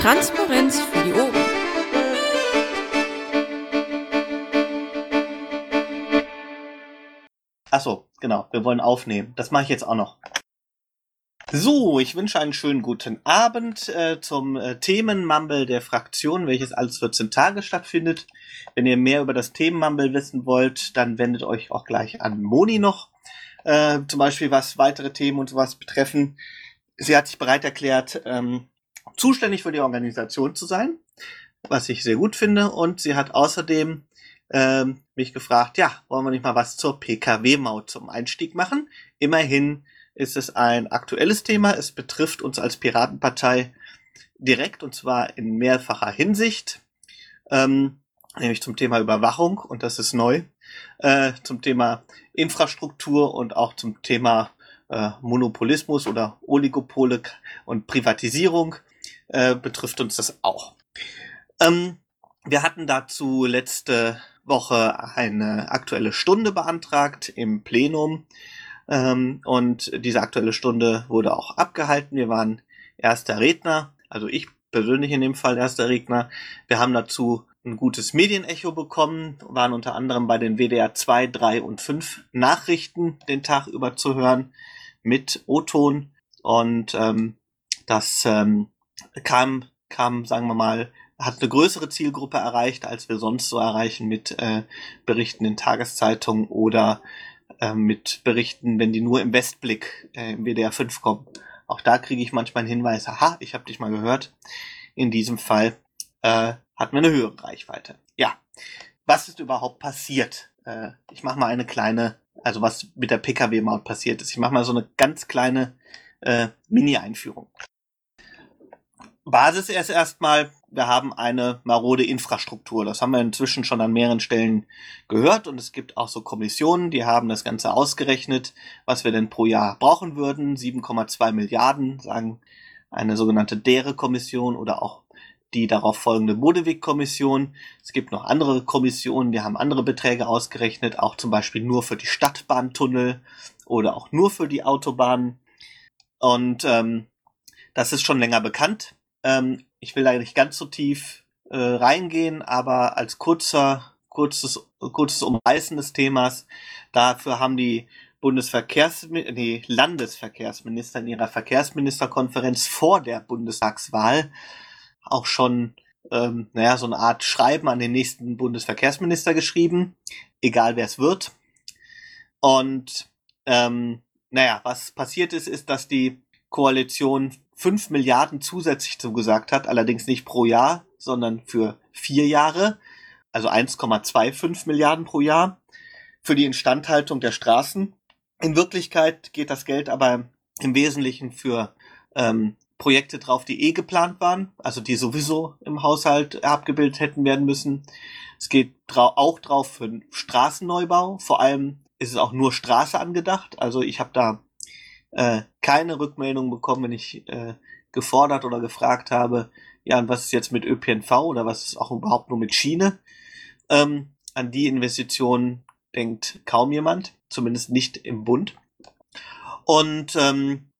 Transparenz für die Ohren. Achso, genau, wir wollen aufnehmen. Das mache ich jetzt auch noch. So, ich wünsche einen schönen guten Abend äh, zum äh, Themenmumble der Fraktion, welches alles 14 Tage stattfindet. Wenn ihr mehr über das Themenmumble wissen wollt, dann wendet euch auch gleich an Moni noch. Äh, zum Beispiel was weitere Themen und sowas betreffen. Sie hat sich bereit erklärt, ähm, zuständig für die Organisation zu sein, was ich sehr gut finde. Und sie hat außerdem ähm, mich gefragt, ja, wollen wir nicht mal was zur Pkw-Maut zum Einstieg machen? Immerhin ist es ein aktuelles Thema. Es betrifft uns als Piratenpartei direkt und zwar in mehrfacher Hinsicht. Ähm, nämlich zum Thema Überwachung und das ist neu. Äh, zum Thema Infrastruktur und auch zum Thema äh, Monopolismus oder Oligopole und Privatisierung äh, betrifft uns das auch. Ähm, wir hatten dazu letzte Woche eine aktuelle Stunde beantragt im Plenum. Ähm, und diese aktuelle Stunde wurde auch abgehalten. Wir waren erster Redner, also ich persönlich in dem Fall erster Redner. Wir haben dazu ein gutes Medienecho bekommen, waren unter anderem bei den WDR 2, 3 und 5 Nachrichten den Tag über zu hören mit O-Ton. Und ähm, das ähm, kam, kam, sagen wir mal, hat eine größere Zielgruppe erreicht, als wir sonst so erreichen mit äh, Berichten in Tageszeitungen oder äh, mit Berichten, wenn die nur im Westblick äh, im WDR 5 kommen. Auch da kriege ich manchmal einen Hinweis, aha, ich habe dich mal gehört. In diesem Fall äh, hat man eine höhere Reichweite. Ja, was ist überhaupt passiert? Äh, ich mache mal eine kleine, also was mit der Pkw-Maut passiert ist. Ich mache mal so eine ganz kleine äh, Mini-Einführung. Basis ist erstmal, wir haben eine marode Infrastruktur. Das haben wir inzwischen schon an mehreren Stellen gehört und es gibt auch so Kommissionen, die haben das Ganze ausgerechnet, was wir denn pro Jahr brauchen würden. 7,2 Milliarden, sagen eine sogenannte Dere-Kommission oder auch die darauf folgende Modeweg-Kommission. Es gibt noch andere Kommissionen, die haben andere Beträge ausgerechnet, auch zum Beispiel nur für die Stadtbahntunnel oder auch nur für die Autobahnen. Und ähm, das ist schon länger bekannt. Ähm, ich will da nicht ganz so tief äh, reingehen, aber als kurzer, kurzes, kurzes Umreißen des Themas, dafür haben die Bundesverkehrs nee, Landesverkehrsminister in ihrer Verkehrsministerkonferenz vor der Bundestagswahl auch schon ähm, naja, so eine Art Schreiben an den nächsten Bundesverkehrsminister geschrieben, egal wer es wird. Und ähm, naja, was passiert ist, ist, dass die Koalition 5 Milliarden zusätzlich zugesagt hat, allerdings nicht pro Jahr, sondern für vier Jahre, also 1,25 Milliarden pro Jahr für die Instandhaltung der Straßen. In Wirklichkeit geht das Geld aber im Wesentlichen für ähm, Projekte drauf, die eh geplant waren, also die sowieso im Haushalt abgebildet hätten werden müssen. Es geht drau auch drauf für Straßenneubau. Vor allem ist es auch nur Straße angedacht. Also ich habe da äh, keine Rückmeldung bekommen, wenn ich äh, gefordert oder gefragt habe, ja, und was ist jetzt mit ÖPNV oder was ist auch überhaupt nur mit Schiene? Ähm, an die Investitionen denkt kaum jemand, zumindest nicht im Bund. Und ähm,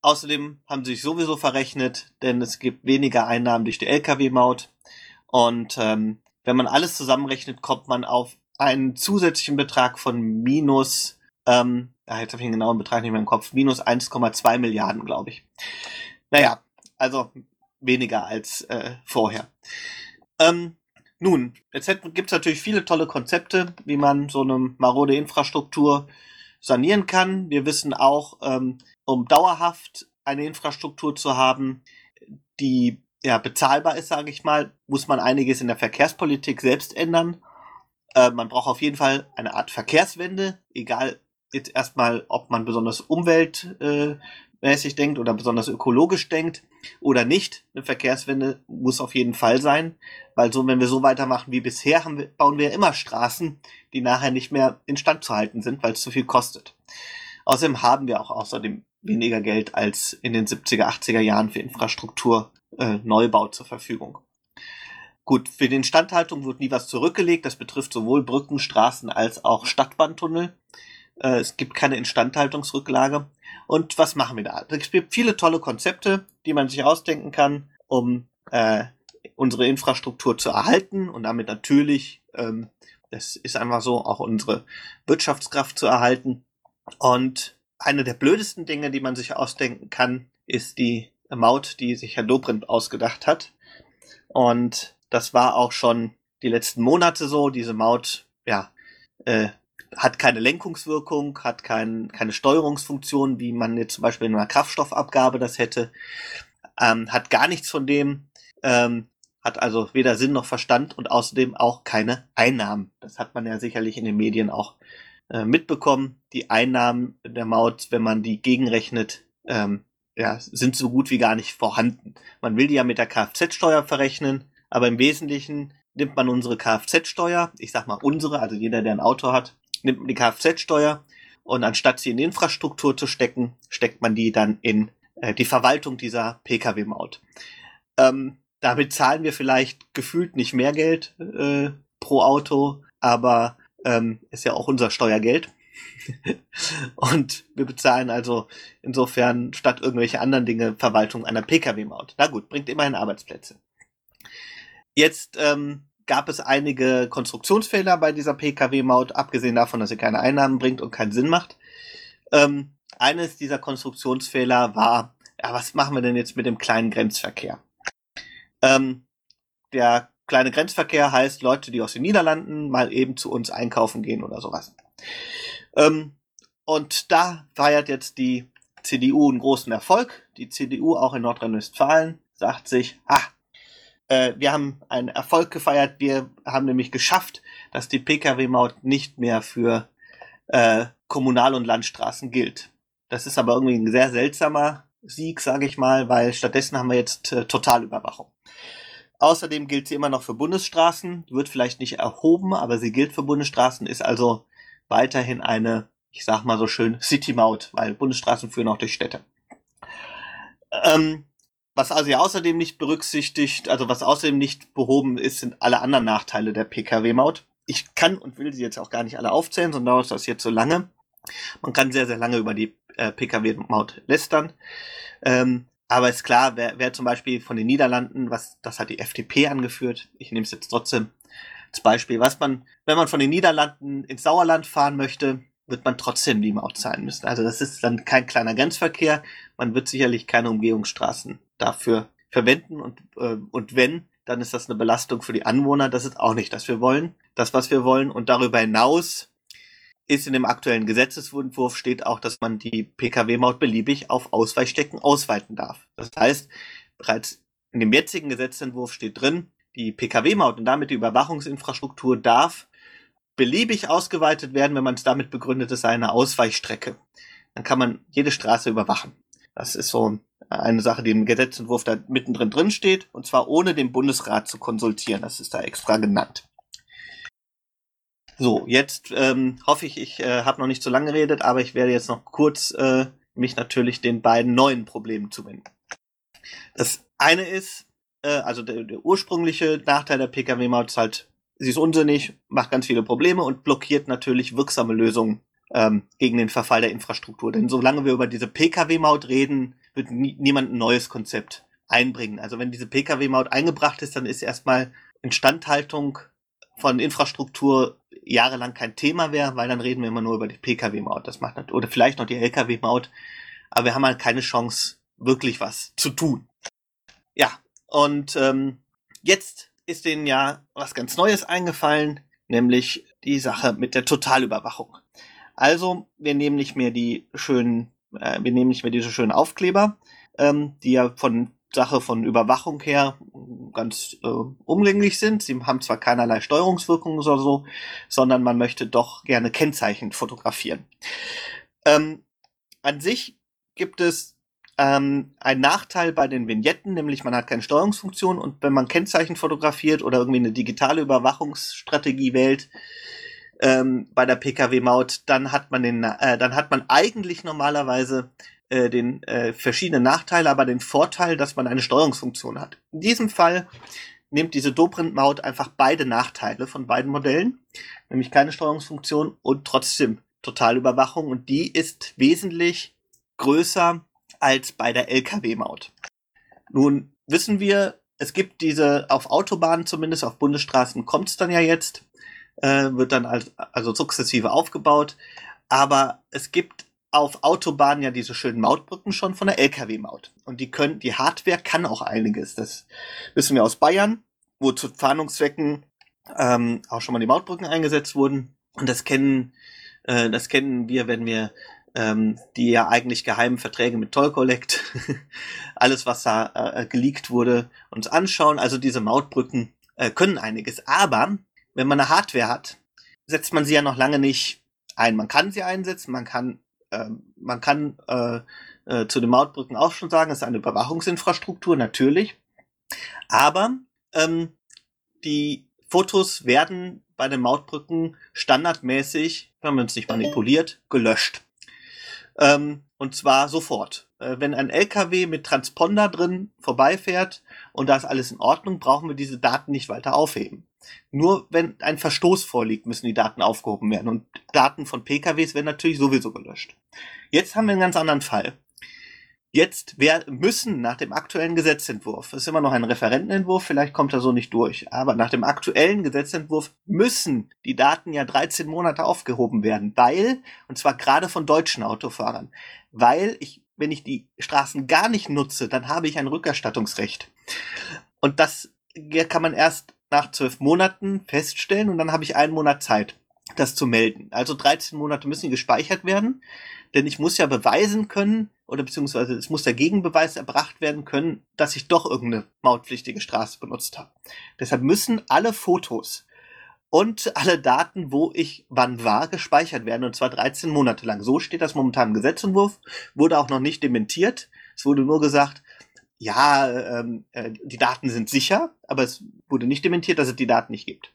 außerdem haben sie sich sowieso verrechnet, denn es gibt weniger Einnahmen durch die Lkw-Maut. Und ähm, wenn man alles zusammenrechnet, kommt man auf einen zusätzlichen Betrag von minus ähm, jetzt habe ich den genauen Betrag nicht mehr im Kopf, minus 1,2 Milliarden, glaube ich. Naja, also weniger als äh, vorher. Ähm, nun, jetzt gibt es natürlich viele tolle Konzepte, wie man so eine marode Infrastruktur sanieren kann. Wir wissen auch, ähm, um dauerhaft eine Infrastruktur zu haben, die ja bezahlbar ist, sage ich mal, muss man einiges in der Verkehrspolitik selbst ändern. Äh, man braucht auf jeden Fall eine Art Verkehrswende, egal jetzt erstmal, ob man besonders umweltmäßig denkt oder besonders ökologisch denkt oder nicht. Eine Verkehrswende muss auf jeden Fall sein, weil so, wenn wir so weitermachen wie bisher, wir, bauen wir immer Straßen, die nachher nicht mehr instand zu halten sind, weil es zu viel kostet. Außerdem haben wir auch außerdem weniger Geld als in den 70er, 80er Jahren für Infrastruktur äh, Neubau zur Verfügung. Gut, für die Instandhaltung wird nie was zurückgelegt. Das betrifft sowohl Brücken, Straßen als auch Stadtbahntunnel. Äh, es gibt keine Instandhaltungsrücklage. Und was machen wir da? Es gibt viele tolle Konzepte, die man sich ausdenken kann, um äh, unsere Infrastruktur zu erhalten und damit natürlich, ähm, das ist einfach so, auch unsere Wirtschaftskraft zu erhalten. Und eine der blödesten Dinge, die man sich ausdenken kann, ist die Maut, die sich Herr Dobrindt ausgedacht hat. Und das war auch schon die letzten Monate so. Diese Maut, ja, äh, hat keine Lenkungswirkung, hat kein, keine Steuerungsfunktion, wie man jetzt zum Beispiel in einer Kraftstoffabgabe das hätte, ähm, hat gar nichts von dem, ähm, hat also weder Sinn noch Verstand und außerdem auch keine Einnahmen. Das hat man ja sicherlich in den Medien auch äh, mitbekommen. Die Einnahmen der Maut, wenn man die gegenrechnet, ähm, ja, sind so gut wie gar nicht vorhanden. Man will die ja mit der Kfz-Steuer verrechnen, aber im Wesentlichen nimmt man unsere Kfz-Steuer, ich sag mal unsere, also jeder, der ein Auto hat, nimmt man die Kfz-Steuer und anstatt sie in Infrastruktur zu stecken, steckt man die dann in äh, die Verwaltung dieser Pkw-Maut. Ähm, damit zahlen wir vielleicht gefühlt nicht mehr Geld äh, pro Auto, aber ähm, ist ja auch unser Steuergeld. und wir bezahlen also insofern statt irgendwelche anderen Dinge Verwaltung einer Pkw-Maut. Na gut, bringt immerhin Arbeitsplätze. Jetzt ähm, gab es einige Konstruktionsfehler bei dieser Pkw-Maut, abgesehen davon, dass sie keine Einnahmen bringt und keinen Sinn macht. Ähm, eines dieser Konstruktionsfehler war, ja, was machen wir denn jetzt mit dem kleinen Grenzverkehr? Ähm, der kleine Grenzverkehr heißt Leute, die aus den Niederlanden mal eben zu uns einkaufen gehen oder sowas. Ähm, und da feiert jetzt die CDU einen großen Erfolg. Die CDU auch in Nordrhein-Westfalen sagt sich, ha, äh, wir haben einen Erfolg gefeiert. Wir haben nämlich geschafft, dass die Pkw-Maut nicht mehr für äh, Kommunal- und Landstraßen gilt. Das ist aber irgendwie ein sehr seltsamer Sieg, sage ich mal, weil stattdessen haben wir jetzt äh, Totalüberwachung. Außerdem gilt sie immer noch für Bundesstraßen, wird vielleicht nicht erhoben, aber sie gilt für Bundesstraßen, ist also weiterhin eine, ich sag mal so schön, City-Maut, weil Bundesstraßen führen auch durch Städte. Ähm, was also ja außerdem nicht berücksichtigt, also was außerdem nicht behoben ist, sind alle anderen Nachteile der Pkw-Maut. Ich kann und will sie jetzt auch gar nicht alle aufzählen, sonst dauert das jetzt so lange. Man kann sehr, sehr lange über die äh, Pkw-Maut lästern. Ähm, aber ist klar, wer, wer zum Beispiel von den Niederlanden, was das hat die FDP angeführt, ich nehme es jetzt trotzdem als Beispiel, was man, wenn man von den Niederlanden ins Sauerland fahren möchte, wird man trotzdem die Maut zahlen müssen. Also das ist dann kein kleiner Grenzverkehr. Man wird sicherlich keine Umgehungsstraßen dafür verwenden und, äh, und wenn, dann ist das eine Belastung für die Anwohner. Das ist auch nicht, das wir wollen. Das, was wir wollen. Und darüber hinaus ist in dem aktuellen Gesetzesentwurf steht auch, dass man die Pkw-Maut beliebig auf Ausweichstrecken ausweiten darf. Das heißt, bereits in dem jetzigen Gesetzentwurf steht drin, die Pkw-Maut und damit die Überwachungsinfrastruktur darf beliebig ausgeweitet werden, wenn man es damit begründet, es sei eine Ausweichstrecke. Dann kann man jede Straße überwachen. Das ist so eine Sache, die im Gesetzentwurf da mittendrin drin steht, und zwar ohne den Bundesrat zu konsultieren. Das ist da extra genannt. So, jetzt ähm, hoffe ich, ich äh, habe noch nicht so lange geredet, aber ich werde jetzt noch kurz äh, mich natürlich den beiden neuen Problemen zuwenden. Das eine ist, äh, also der, der ursprüngliche Nachteil der Pkw-Maut ist halt, sie ist unsinnig, macht ganz viele Probleme und blockiert natürlich wirksame Lösungen ähm, gegen den Verfall der Infrastruktur. Denn solange wir über diese Pkw-Maut reden, wird nie, niemand ein neues Konzept einbringen. Also wenn diese Pkw-Maut eingebracht ist, dann ist erstmal Instandhaltung von Infrastruktur jahrelang kein Thema wäre, weil dann reden wir immer nur über die Pkw-Maut. Das macht oder vielleicht noch die Lkw-Maut, aber wir haben halt keine Chance, wirklich was zu tun. Ja, und ähm, jetzt ist denen ja was ganz Neues eingefallen, nämlich die Sache mit der Totalüberwachung. Also, wir nehmen nicht mehr die schönen, äh, wir nehmen nicht mehr diese schönen Aufkleber, ähm, die ja von Sache von Überwachung her ganz äh, umgänglich sind. Sie haben zwar keinerlei Steuerungswirkungen oder so, sondern man möchte doch gerne Kennzeichen fotografieren. Ähm, an sich gibt es ähm, einen Nachteil bei den Vignetten, nämlich man hat keine Steuerungsfunktion und wenn man Kennzeichen fotografiert oder irgendwie eine digitale Überwachungsstrategie wählt, ähm, bei der PKW-Maut, dann hat man den, äh, dann hat man eigentlich normalerweise äh, den äh, verschiedenen Nachteile, aber den Vorteil, dass man eine Steuerungsfunktion hat. In diesem Fall nimmt diese Dobrindt-Maut einfach beide Nachteile von beiden Modellen, nämlich keine Steuerungsfunktion und trotzdem Totalüberwachung und die ist wesentlich größer als bei der LKW-Maut. Nun wissen wir, es gibt diese, auf Autobahnen zumindest, auf Bundesstraßen kommt es dann ja jetzt, äh, wird dann als, also sukzessive aufgebaut. Aber es gibt auf Autobahnen ja diese schönen Mautbrücken schon von der LKW-Maut. Und die können, die Hardware kann auch einiges. Das wissen wir aus Bayern, wo zu Fahndungszwecken ähm, auch schon mal die Mautbrücken eingesetzt wurden. Und das kennen, äh, das kennen wir, wenn wir ähm, die ja eigentlich geheimen Verträge mit Toll Collect, alles was da äh, geleakt wurde, uns anschauen. Also diese Mautbrücken äh, können einiges. Aber wenn man eine Hardware hat, setzt man sie ja noch lange nicht ein. Man kann sie einsetzen, man kann, äh, man kann äh, äh, zu den Mautbrücken auch schon sagen, es ist eine Überwachungsinfrastruktur, natürlich. Aber ähm, die Fotos werden bei den Mautbrücken standardmäßig, wenn man es nicht manipuliert, gelöscht. Ähm, und zwar sofort. Äh, wenn ein LKW mit Transponder drin vorbeifährt und da ist alles in Ordnung, brauchen wir diese Daten nicht weiter aufheben. Nur wenn ein Verstoß vorliegt, müssen die Daten aufgehoben werden. Und Daten von PKWs werden natürlich sowieso gelöscht. Jetzt haben wir einen ganz anderen Fall. Jetzt wer, müssen nach dem aktuellen Gesetzentwurf, ist immer noch ein Referentenentwurf, vielleicht kommt er so nicht durch, aber nach dem aktuellen Gesetzentwurf müssen die Daten ja 13 Monate aufgehoben werden, weil, und zwar gerade von deutschen Autofahrern, weil ich, wenn ich die Straßen gar nicht nutze, dann habe ich ein Rückerstattungsrecht. Und das kann man erst nach zwölf Monaten feststellen und dann habe ich einen Monat Zeit, das zu melden. Also 13 Monate müssen gespeichert werden, denn ich muss ja beweisen können, oder beziehungsweise es muss der Gegenbeweis erbracht werden können, dass ich doch irgendeine mautpflichtige Straße benutzt habe. Deshalb müssen alle Fotos und alle Daten, wo ich wann war, gespeichert werden, und zwar 13 Monate lang. So steht das momentan im Gesetzentwurf, wurde auch noch nicht dementiert. Es wurde nur gesagt, ja, ähm, äh, die Daten sind sicher, aber es wurde nicht dementiert, dass es die Daten nicht gibt.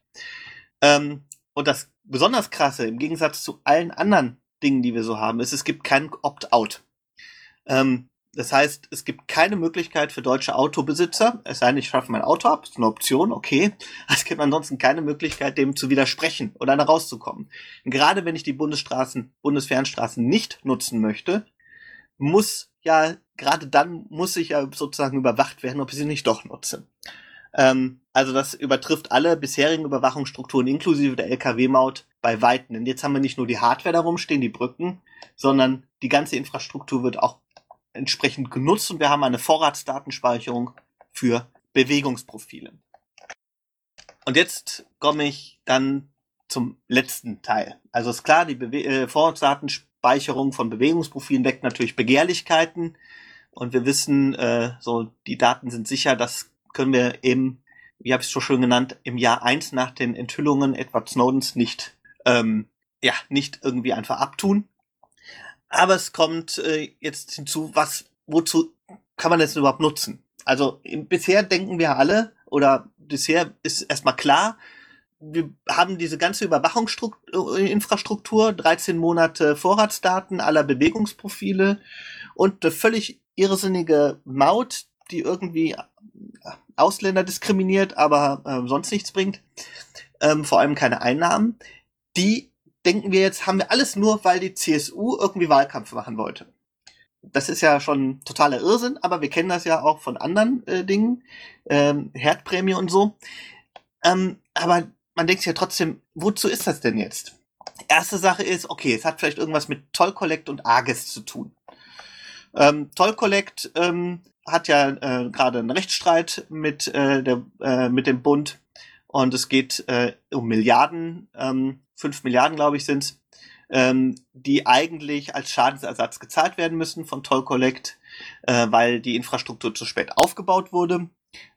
Ähm, und das besonders krasse, im Gegensatz zu allen anderen Dingen, die wir so haben, ist, es gibt kein Opt-out. Ähm, das heißt, es gibt keine Möglichkeit für deutsche Autobesitzer, es sei denn, ich schaffe mein Auto ab, ist eine Option, okay. Es gibt ansonsten keine Möglichkeit, dem zu widersprechen oder da rauszukommen. Gerade wenn ich die Bundesstraßen, Bundesfernstraßen nicht nutzen möchte, muss ja, gerade dann muss ich ja sozusagen überwacht werden, ob ich sie nicht doch nutze. Ähm, also das übertrifft alle bisherigen Überwachungsstrukturen inklusive der Lkw-Maut bei Weitem. Denn jetzt haben wir nicht nur die Hardware darum stehen, die Brücken, sondern die ganze Infrastruktur wird auch entsprechend genutzt und wir haben eine Vorratsdatenspeicherung für Bewegungsprofile. Und jetzt komme ich dann zum letzten Teil. Also ist klar, die Bewe äh, Vorratsdatenspeicherung von Bewegungsprofilen weckt natürlich Begehrlichkeiten und wir wissen, äh, so die Daten sind sicher, das können wir eben, wie habe ich es schon schön genannt, im Jahr eins nach den Enthüllungen Edward Snowdens nicht ähm, ja nicht irgendwie einfach abtun. Aber es kommt äh, jetzt hinzu, was, wozu kann man das überhaupt nutzen? Also im, bisher denken wir alle, oder bisher ist erstmal klar, wir haben diese ganze Überwachungsinfrastruktur, 13 Monate Vorratsdaten aller Bewegungsprofile und eine völlig irrsinnige Maut, die irgendwie Ausländer diskriminiert, aber äh, sonst nichts bringt, ähm, vor allem keine Einnahmen. Die denken wir jetzt, haben wir alles nur, weil die CSU irgendwie Wahlkampf machen wollte. Das ist ja schon totaler Irrsinn, aber wir kennen das ja auch von anderen äh, Dingen, ähm, Herdprämie und so. Ähm, aber man denkt sich ja trotzdem, wozu ist das denn jetzt? Erste Sache ist, okay, es hat vielleicht irgendwas mit Toll Collect und Arges zu tun. Ähm, Toll Collect ähm, hat ja äh, gerade einen Rechtsstreit mit, äh, der, äh, mit dem Bund und es geht äh, um Milliarden. Ähm, 5 Milliarden, glaube ich, sind ähm, die eigentlich als Schadensersatz gezahlt werden müssen von Toll Collect, äh, weil die Infrastruktur zu spät aufgebaut wurde.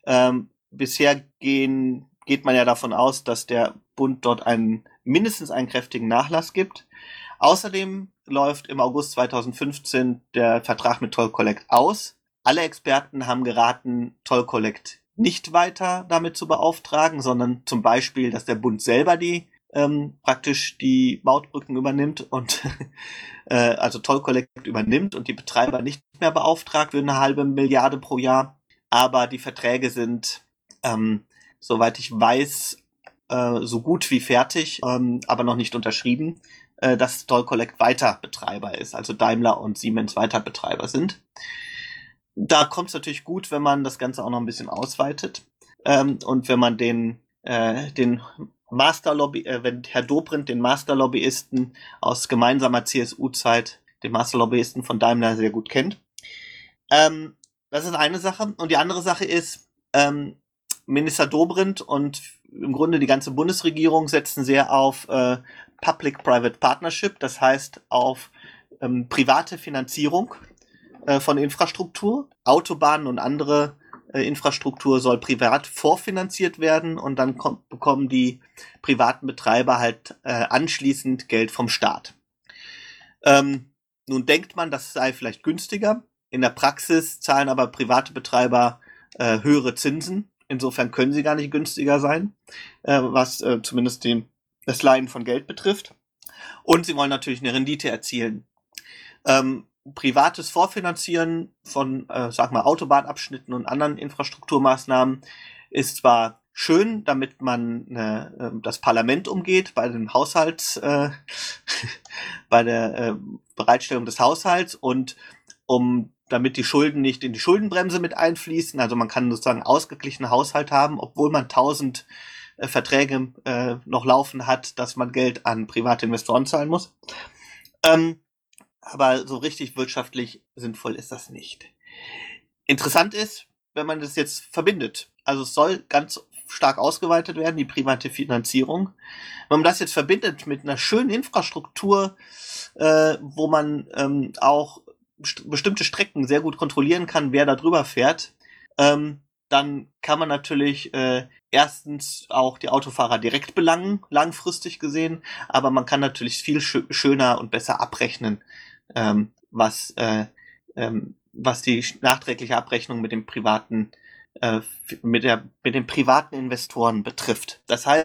Ähm, bisher gehen, geht man ja davon aus, dass der Bund dort einen mindestens einen kräftigen Nachlass gibt. Außerdem läuft im August 2015 der Vertrag mit Toll Collect aus. Alle Experten haben geraten, Toll Collect nicht weiter damit zu beauftragen, sondern zum Beispiel, dass der Bund selber die ähm, praktisch die Mautbrücken übernimmt und äh, also Toll Collect übernimmt und die Betreiber nicht mehr beauftragt für eine halbe Milliarde pro Jahr. Aber die Verträge sind, ähm, soweit ich weiß, äh, so gut wie fertig, ähm, aber noch nicht unterschrieben, äh, dass Toll Collect weiter Betreiber ist, also Daimler und Siemens weiter Betreiber sind. Da kommt es natürlich gut, wenn man das Ganze auch noch ein bisschen ausweitet. Ähm, und wenn man den, äh, den Masterlobby, äh, wenn Herr Dobrindt den Masterlobbyisten aus gemeinsamer CSU-Zeit, den Masterlobbyisten von Daimler sehr gut kennt. Ähm, das ist eine Sache. Und die andere Sache ist, ähm, Minister Dobrindt und im Grunde die ganze Bundesregierung setzen sehr auf äh, Public-Private Partnership, das heißt auf ähm, private Finanzierung äh, von Infrastruktur. Autobahnen und andere äh, Infrastruktur soll privat vorfinanziert werden und dann kommt, bekommen die privaten Betreiber halt äh, anschließend Geld vom Staat. Ähm, nun denkt man, das sei vielleicht günstiger. In der Praxis zahlen aber private Betreiber äh, höhere Zinsen. Insofern können sie gar nicht günstiger sein, äh, was äh, zumindest den, das Leihen von Geld betrifft. Und sie wollen natürlich eine Rendite erzielen. Ähm, privates Vorfinanzieren von, äh, sag mal, Autobahnabschnitten und anderen Infrastrukturmaßnahmen ist zwar schön, damit man äh, das Parlament umgeht bei dem Haushalts, äh, bei der äh, Bereitstellung des Haushalts und um damit die Schulden nicht in die Schuldenbremse mit einfließen. Also man kann sozusagen ausgeglichenen Haushalt haben, obwohl man tausend äh, Verträge äh, noch laufen hat, dass man Geld an private Investoren zahlen muss. Ähm, aber so richtig wirtschaftlich sinnvoll ist das nicht. Interessant ist, wenn man das jetzt verbindet. Also es soll ganz stark ausgeweitet werden, die private Finanzierung. Wenn man das jetzt verbindet mit einer schönen Infrastruktur, äh, wo man ähm, auch st bestimmte Strecken sehr gut kontrollieren kann, wer da drüber fährt, ähm, dann kann man natürlich äh, erstens auch die Autofahrer direkt belangen, langfristig gesehen, aber man kann natürlich viel sch schöner und besser abrechnen, ähm, was, äh, ähm, was die nachträgliche Abrechnung mit dem privaten, äh, mit der, mit den privaten Investoren betrifft. Das heißt,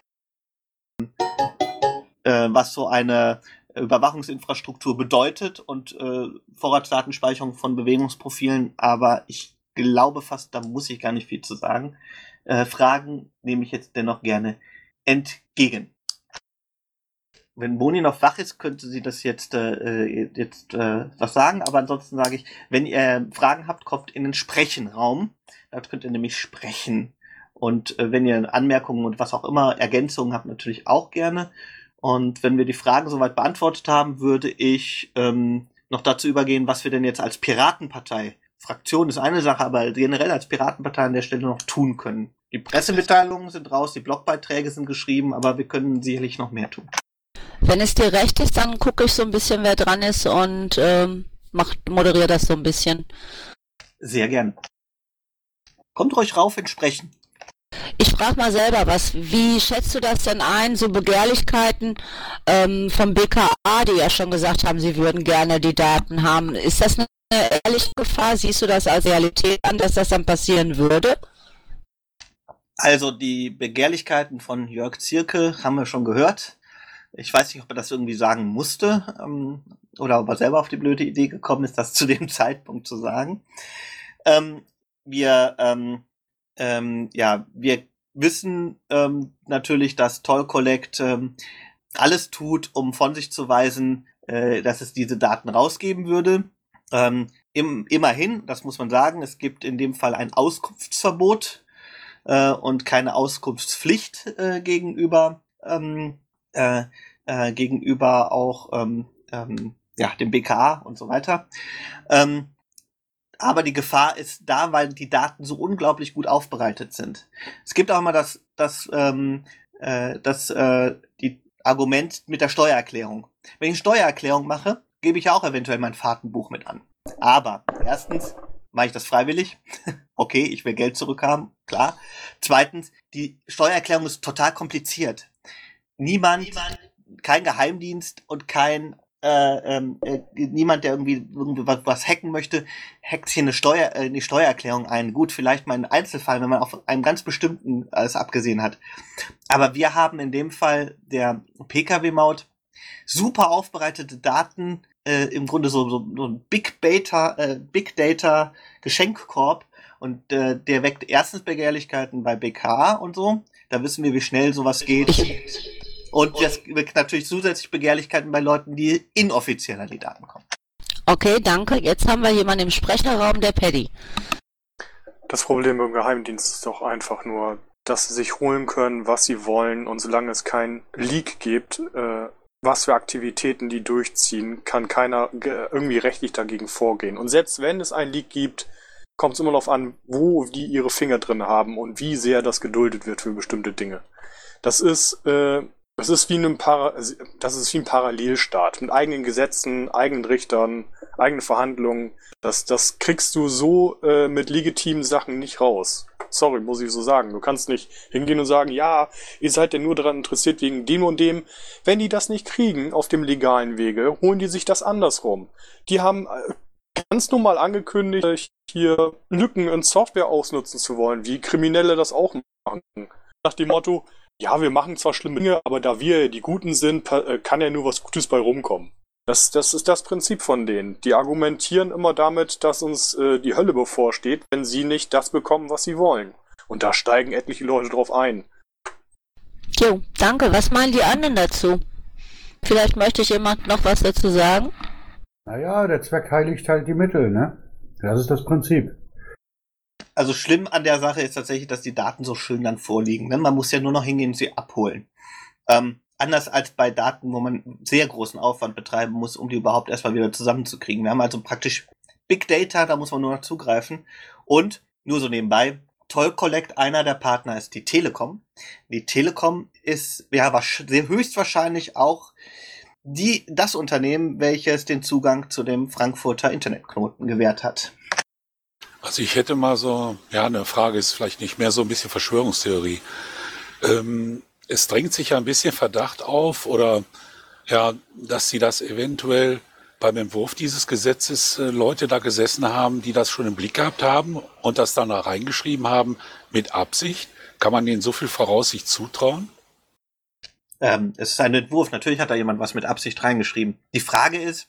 äh, was so eine Überwachungsinfrastruktur bedeutet und äh, Vorratsdatenspeicherung von Bewegungsprofilen, aber ich glaube fast, da muss ich gar nicht viel zu sagen. Äh, Fragen nehme ich jetzt dennoch gerne entgegen wenn Boni noch wach ist, könnte sie das jetzt, äh, jetzt äh, was sagen. Aber ansonsten sage ich, wenn ihr Fragen habt, kommt in den Sprechenraum. Da könnt ihr nämlich sprechen. Und äh, wenn ihr Anmerkungen und was auch immer, Ergänzungen habt, natürlich auch gerne. Und wenn wir die Fragen soweit beantwortet haben, würde ich ähm, noch dazu übergehen, was wir denn jetzt als Piratenpartei, Fraktion ist eine Sache, aber generell als Piratenpartei an der Stelle noch tun können. Die Pressemitteilungen sind raus, die Blogbeiträge sind geschrieben, aber wir können sicherlich noch mehr tun. Wenn es dir recht ist, dann gucke ich so ein bisschen, wer dran ist und ähm, moderiere das so ein bisschen. Sehr gern. Kommt ruhig rauf ins Sprechen. Ich frage mal selber was. Wie schätzt du das denn ein, so Begehrlichkeiten ähm, vom BKA, die ja schon gesagt haben, sie würden gerne die Daten haben? Ist das eine ehrliche Gefahr? Siehst du das als Realität an, dass das dann passieren würde? Also die Begehrlichkeiten von Jörg Zierke haben wir schon gehört. Ich weiß nicht, ob er das irgendwie sagen musste ähm, oder ob er selber auf die blöde Idee gekommen ist, das zu dem Zeitpunkt zu sagen. Ähm, wir, ähm, ähm, ja, wir wissen ähm, natürlich, dass Toll Collect ähm, alles tut, um von sich zu weisen, äh, dass es diese Daten rausgeben würde. Ähm, im, immerhin, das muss man sagen, es gibt in dem Fall ein Auskunftsverbot äh, und keine Auskunftspflicht äh, gegenüber ähm, äh, äh, gegenüber auch ähm, ähm, ja, dem BKA und so weiter. Ähm, aber die Gefahr ist da, weil die Daten so unglaublich gut aufbereitet sind. Es gibt auch immer das, das, ähm, äh, das äh, die Argument mit der Steuererklärung. Wenn ich eine Steuererklärung mache, gebe ich auch eventuell mein Fahrtenbuch mit an. Aber erstens mache ich das freiwillig. okay, ich will Geld zurückhaben, klar. Zweitens, die Steuererklärung ist total kompliziert niemand, niemand, kein Geheimdienst und kein äh, ähm, äh, niemand, der irgendwie, irgendwie was, was hacken möchte, hackt hier eine Steuer, äh, eine Steuererklärung ein. Gut, vielleicht mal ein Einzelfall, wenn man auf einem ganz bestimmten alles abgesehen hat. Aber wir haben in dem Fall der Pkw-Maut super aufbereitete Daten, äh, im Grunde so, so, so ein Big Data, äh, Big Data Geschenkkorb und äh, der weckt erstens Begehrlichkeiten bei BK und so. Da wissen wir, wie schnell sowas geht. Und das weckt natürlich zusätzlich Begehrlichkeiten bei Leuten, die inoffiziell an die Daten kommen. Okay, danke. Jetzt haben wir jemanden im Sprecherraum, der Paddy. Das Problem im Geheimdienst ist doch einfach nur, dass sie sich holen können, was sie wollen und solange es kein Leak gibt, äh, was für Aktivitäten die durchziehen, kann keiner irgendwie rechtlich dagegen vorgehen. Und selbst wenn es ein Leak gibt, kommt es immer darauf an, wo die ihre Finger drin haben und wie sehr das geduldet wird für bestimmte Dinge. Das ist, äh, das ist wie ein Para das ist wie ein Parallelstaat mit eigenen Gesetzen, eigenen Richtern, eigenen Verhandlungen. Das, das kriegst du so äh, mit legitimen Sachen nicht raus. Sorry, muss ich so sagen. Du kannst nicht hingehen und sagen, ja, ihr seid ja nur daran interessiert wegen dem und dem. Wenn die das nicht kriegen auf dem legalen Wege, holen die sich das andersrum. Die haben äh, ganz normal angekündigt, hier Lücken in Software ausnutzen zu wollen, wie Kriminelle das auch machen. Nach dem Motto, ja, wir machen zwar schlimme Dinge, aber da wir die Guten sind, äh, kann ja nur was Gutes bei rumkommen. Das, das ist das Prinzip von denen. Die argumentieren immer damit, dass uns äh, die Hölle bevorsteht, wenn sie nicht das bekommen, was sie wollen. Und da steigen etliche Leute drauf ein. Jo, danke. Was meinen die anderen dazu? Vielleicht möchte ich jemand noch was dazu sagen? Naja, der Zweck heiligt halt die Mittel, ne? Das ist das Prinzip. Also schlimm an der Sache ist tatsächlich, dass die Daten so schön dann vorliegen. Ne? Man muss ja nur noch hingehen und sie abholen. Ähm, anders als bei Daten, wo man sehr großen Aufwand betreiben muss, um die überhaupt erstmal wieder zusammenzukriegen. Wir haben also praktisch Big Data, da muss man nur noch zugreifen. Und nur so nebenbei, Toll Collect, einer der Partner ist die Telekom. Die Telekom ist ja höchstwahrscheinlich auch die, das Unternehmen, welches den Zugang zu dem Frankfurter Internetknoten gewährt hat. Also ich hätte mal so, ja, eine Frage ist vielleicht nicht mehr so ein bisschen Verschwörungstheorie. Ähm, es drängt sich ja ein bisschen Verdacht auf oder ja, dass sie das eventuell beim Entwurf dieses Gesetzes äh, Leute da gesessen haben, die das schon im Blick gehabt haben und das dann da reingeschrieben haben mit Absicht. Kann man denen so viel Voraussicht zutrauen? Ähm, es ist ein Entwurf. Natürlich hat da jemand was mit Absicht reingeschrieben. Die Frage ist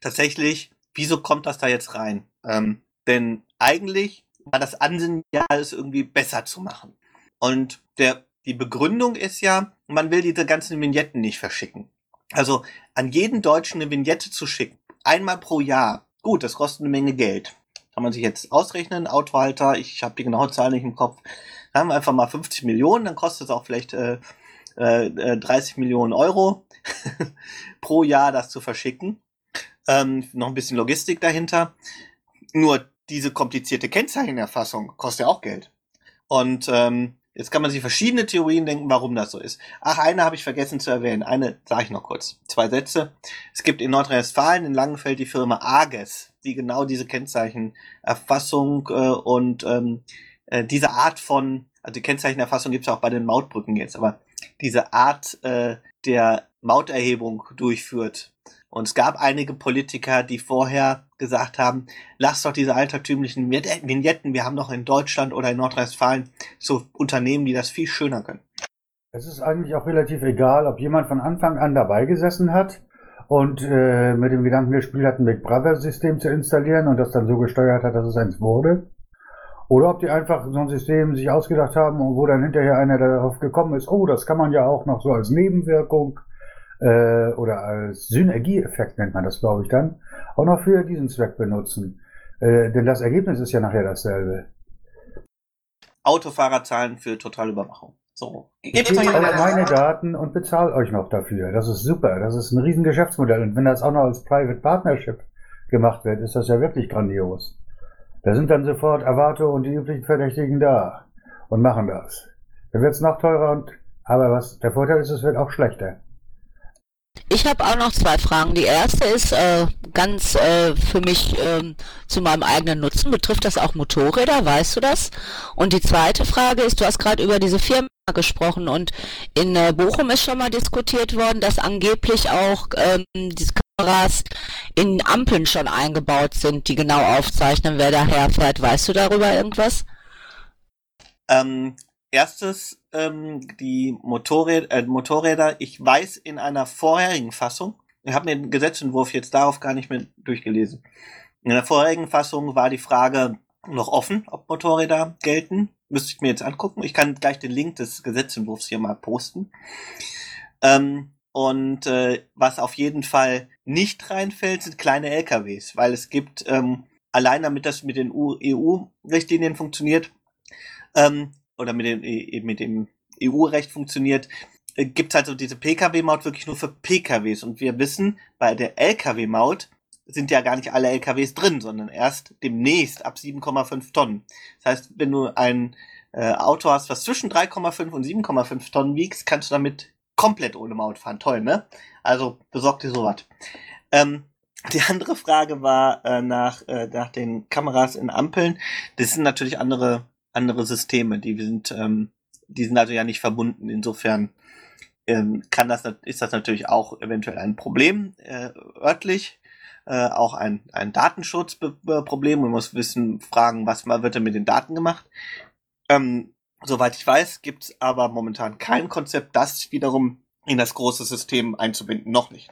tatsächlich, wieso kommt das da jetzt rein? Ähm, denn eigentlich war das Ansinnen ja, es irgendwie besser zu machen. Und der die Begründung ist ja, man will diese ganzen Vignetten nicht verschicken. Also an jeden Deutschen eine Vignette zu schicken, einmal pro Jahr, gut, das kostet eine Menge Geld. Kann man sich jetzt ausrechnen, Autohalter, ich habe die genaue Zahl nicht im Kopf. Dann haben wir einfach mal 50 Millionen, dann kostet es auch vielleicht äh, äh, 30 Millionen Euro pro Jahr, das zu verschicken. Ähm, noch ein bisschen Logistik dahinter. Nur diese komplizierte Kennzeichenerfassung kostet ja auch Geld. Und ähm, Jetzt kann man sich verschiedene Theorien denken, warum das so ist. Ach, eine habe ich vergessen zu erwähnen. Eine sage ich noch kurz. Zwei Sätze. Es gibt in Nordrhein-Westfalen in Langenfeld die Firma Arges, die genau diese Kennzeichenerfassung äh, und ähm, äh, diese Art von, also die Kennzeichenerfassung gibt es auch bei den Mautbrücken jetzt, aber diese Art äh, der Mauterhebung durchführt. Und es gab einige Politiker, die vorher gesagt haben, lasst doch diese altertümlichen Vignetten, wir haben doch in Deutschland oder in Nordrhein-Westfalen so Unternehmen, die das viel schöner können. Es ist eigentlich auch relativ egal, ob jemand von Anfang an dabei gesessen hat und äh, mit dem Gedanken gespielt hat, ein Big Brother-System zu installieren und das dann so gesteuert hat, dass es eins wurde. Oder ob die einfach so ein System sich ausgedacht haben und wo dann hinterher einer darauf gekommen ist, oh, das kann man ja auch noch so als Nebenwirkung äh, oder als Synergieeffekt nennt man das, glaube ich, dann, auch noch für diesen Zweck benutzen. Äh, denn das Ergebnis ist ja nachher dasselbe. Autofahrer zahlen für Totalüberwachung. So. Ich gebe euch meine Daten und bezahle euch noch dafür. Das ist super. Das ist ein riesen Geschäftsmodell. Und wenn das auch noch als Private Partnership gemacht wird, ist das ja wirklich grandios. Da sind dann sofort Avato und die üblichen Verdächtigen da und machen das. Dann wird es noch teurer und aber was der Vorteil ist, es wird auch schlechter. Ich habe auch noch zwei Fragen. Die erste ist äh, ganz äh, für mich äh, zu meinem eigenen Nutzen. Betrifft das auch Motorräder? Weißt du das? Und die zweite Frage ist, du hast gerade über diese Firma gesprochen und in äh, Bochum ist schon mal diskutiert worden, dass angeblich auch ähm, diese Kameras in Ampeln schon eingebaut sind, die genau aufzeichnen, wer daher fährt. Weißt du darüber irgendwas? Ähm, erstes ähm, die Motorräder, äh, Motorräder. Ich weiß in einer vorherigen Fassung, ich habe mir den Gesetzentwurf jetzt darauf gar nicht mehr durchgelesen. In der vorherigen Fassung war die Frage noch offen, ob Motorräder gelten. Müsste ich mir jetzt angucken. Ich kann gleich den Link des Gesetzentwurfs hier mal posten. Ähm, Und äh, was auf jeden Fall nicht reinfällt, sind kleine LKWs, weil es gibt, ähm, allein damit das mit den EU-Richtlinien funktioniert, ähm, oder mit dem, e, mit dem EU-Recht funktioniert, äh, gibt es also diese Pkw-Maut wirklich nur für Pkws. Und wir wissen, bei der Lkw-Maut sind ja gar nicht alle LKWs drin, sondern erst demnächst ab 7,5 Tonnen. Das heißt, wenn du ein äh, Auto hast, was zwischen 3,5 und 7,5 Tonnen wiegst, kannst du damit komplett ohne Maut fahren. Toll, ne? Also besorgt dir sowas. Ähm, die andere Frage war äh, nach, äh, nach den Kameras in Ampeln. Das sind natürlich andere, andere Systeme. Die sind, ähm, die sind also ja nicht verbunden. Insofern ähm, kann das, ist das natürlich auch eventuell ein Problem äh, örtlich. Äh, auch ein, ein Datenschutzproblem. Man muss wissen, fragen, was mal wird denn mit den Daten gemacht. Ähm, soweit ich weiß, gibt es aber momentan kein Konzept, das wiederum in das große System einzubinden. Noch nicht.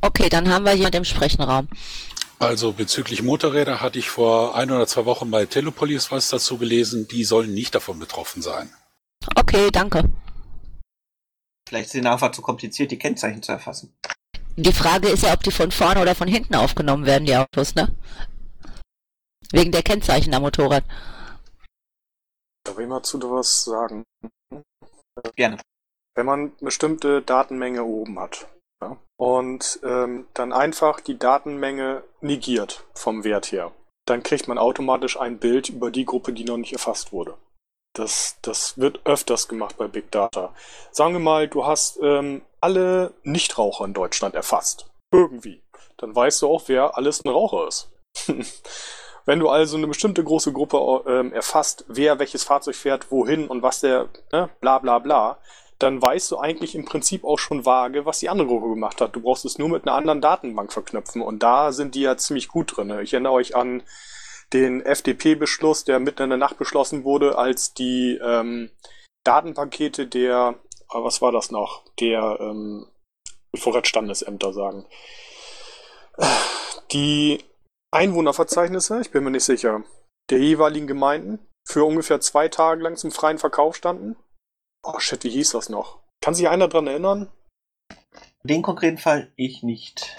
Okay, dann haben wir jemand im Sprechenraum. Also bezüglich Motorräder hatte ich vor ein oder zwei Wochen bei Telepolis was dazu gelesen. Die sollen nicht davon betroffen sein. Okay, danke. Vielleicht sind einfach zu kompliziert, die Kennzeichen zu erfassen. Die Frage ist ja, ob die von vorne oder von hinten aufgenommen werden, die Autos, ne? Wegen der Kennzeichen am Motorrad. Darf ich mal zu was sagen? Gerne. Wenn man eine bestimmte Datenmenge oben hat und ähm, dann einfach die Datenmenge negiert vom Wert her, dann kriegt man automatisch ein Bild über die Gruppe, die noch nicht erfasst wurde. Das, das wird öfters gemacht bei Big Data. Sagen wir mal, du hast ähm, alle Nichtraucher in Deutschland erfasst. Irgendwie. Dann weißt du auch, wer alles ein Raucher ist. Wenn du also eine bestimmte große Gruppe ähm, erfasst, wer welches Fahrzeug fährt, wohin und was der, ne, bla bla bla, dann weißt du eigentlich im Prinzip auch schon vage, was die andere Gruppe gemacht hat. Du brauchst es nur mit einer anderen Datenbank verknüpfen und da sind die ja ziemlich gut drin. Ich erinnere euch an den FDP-Beschluss, der mitten in der Nacht beschlossen wurde, als die ähm, Datenpakete der, äh, was war das noch, der, ähm, Vorratsstandesämter sagen. Die Einwohnerverzeichnisse, ich bin mir nicht sicher, der jeweiligen Gemeinden für ungefähr zwei Tage lang zum freien Verkauf standen. Oh shit, wie hieß das noch? Kann sich einer dran erinnern? Den konkreten Fall ich nicht.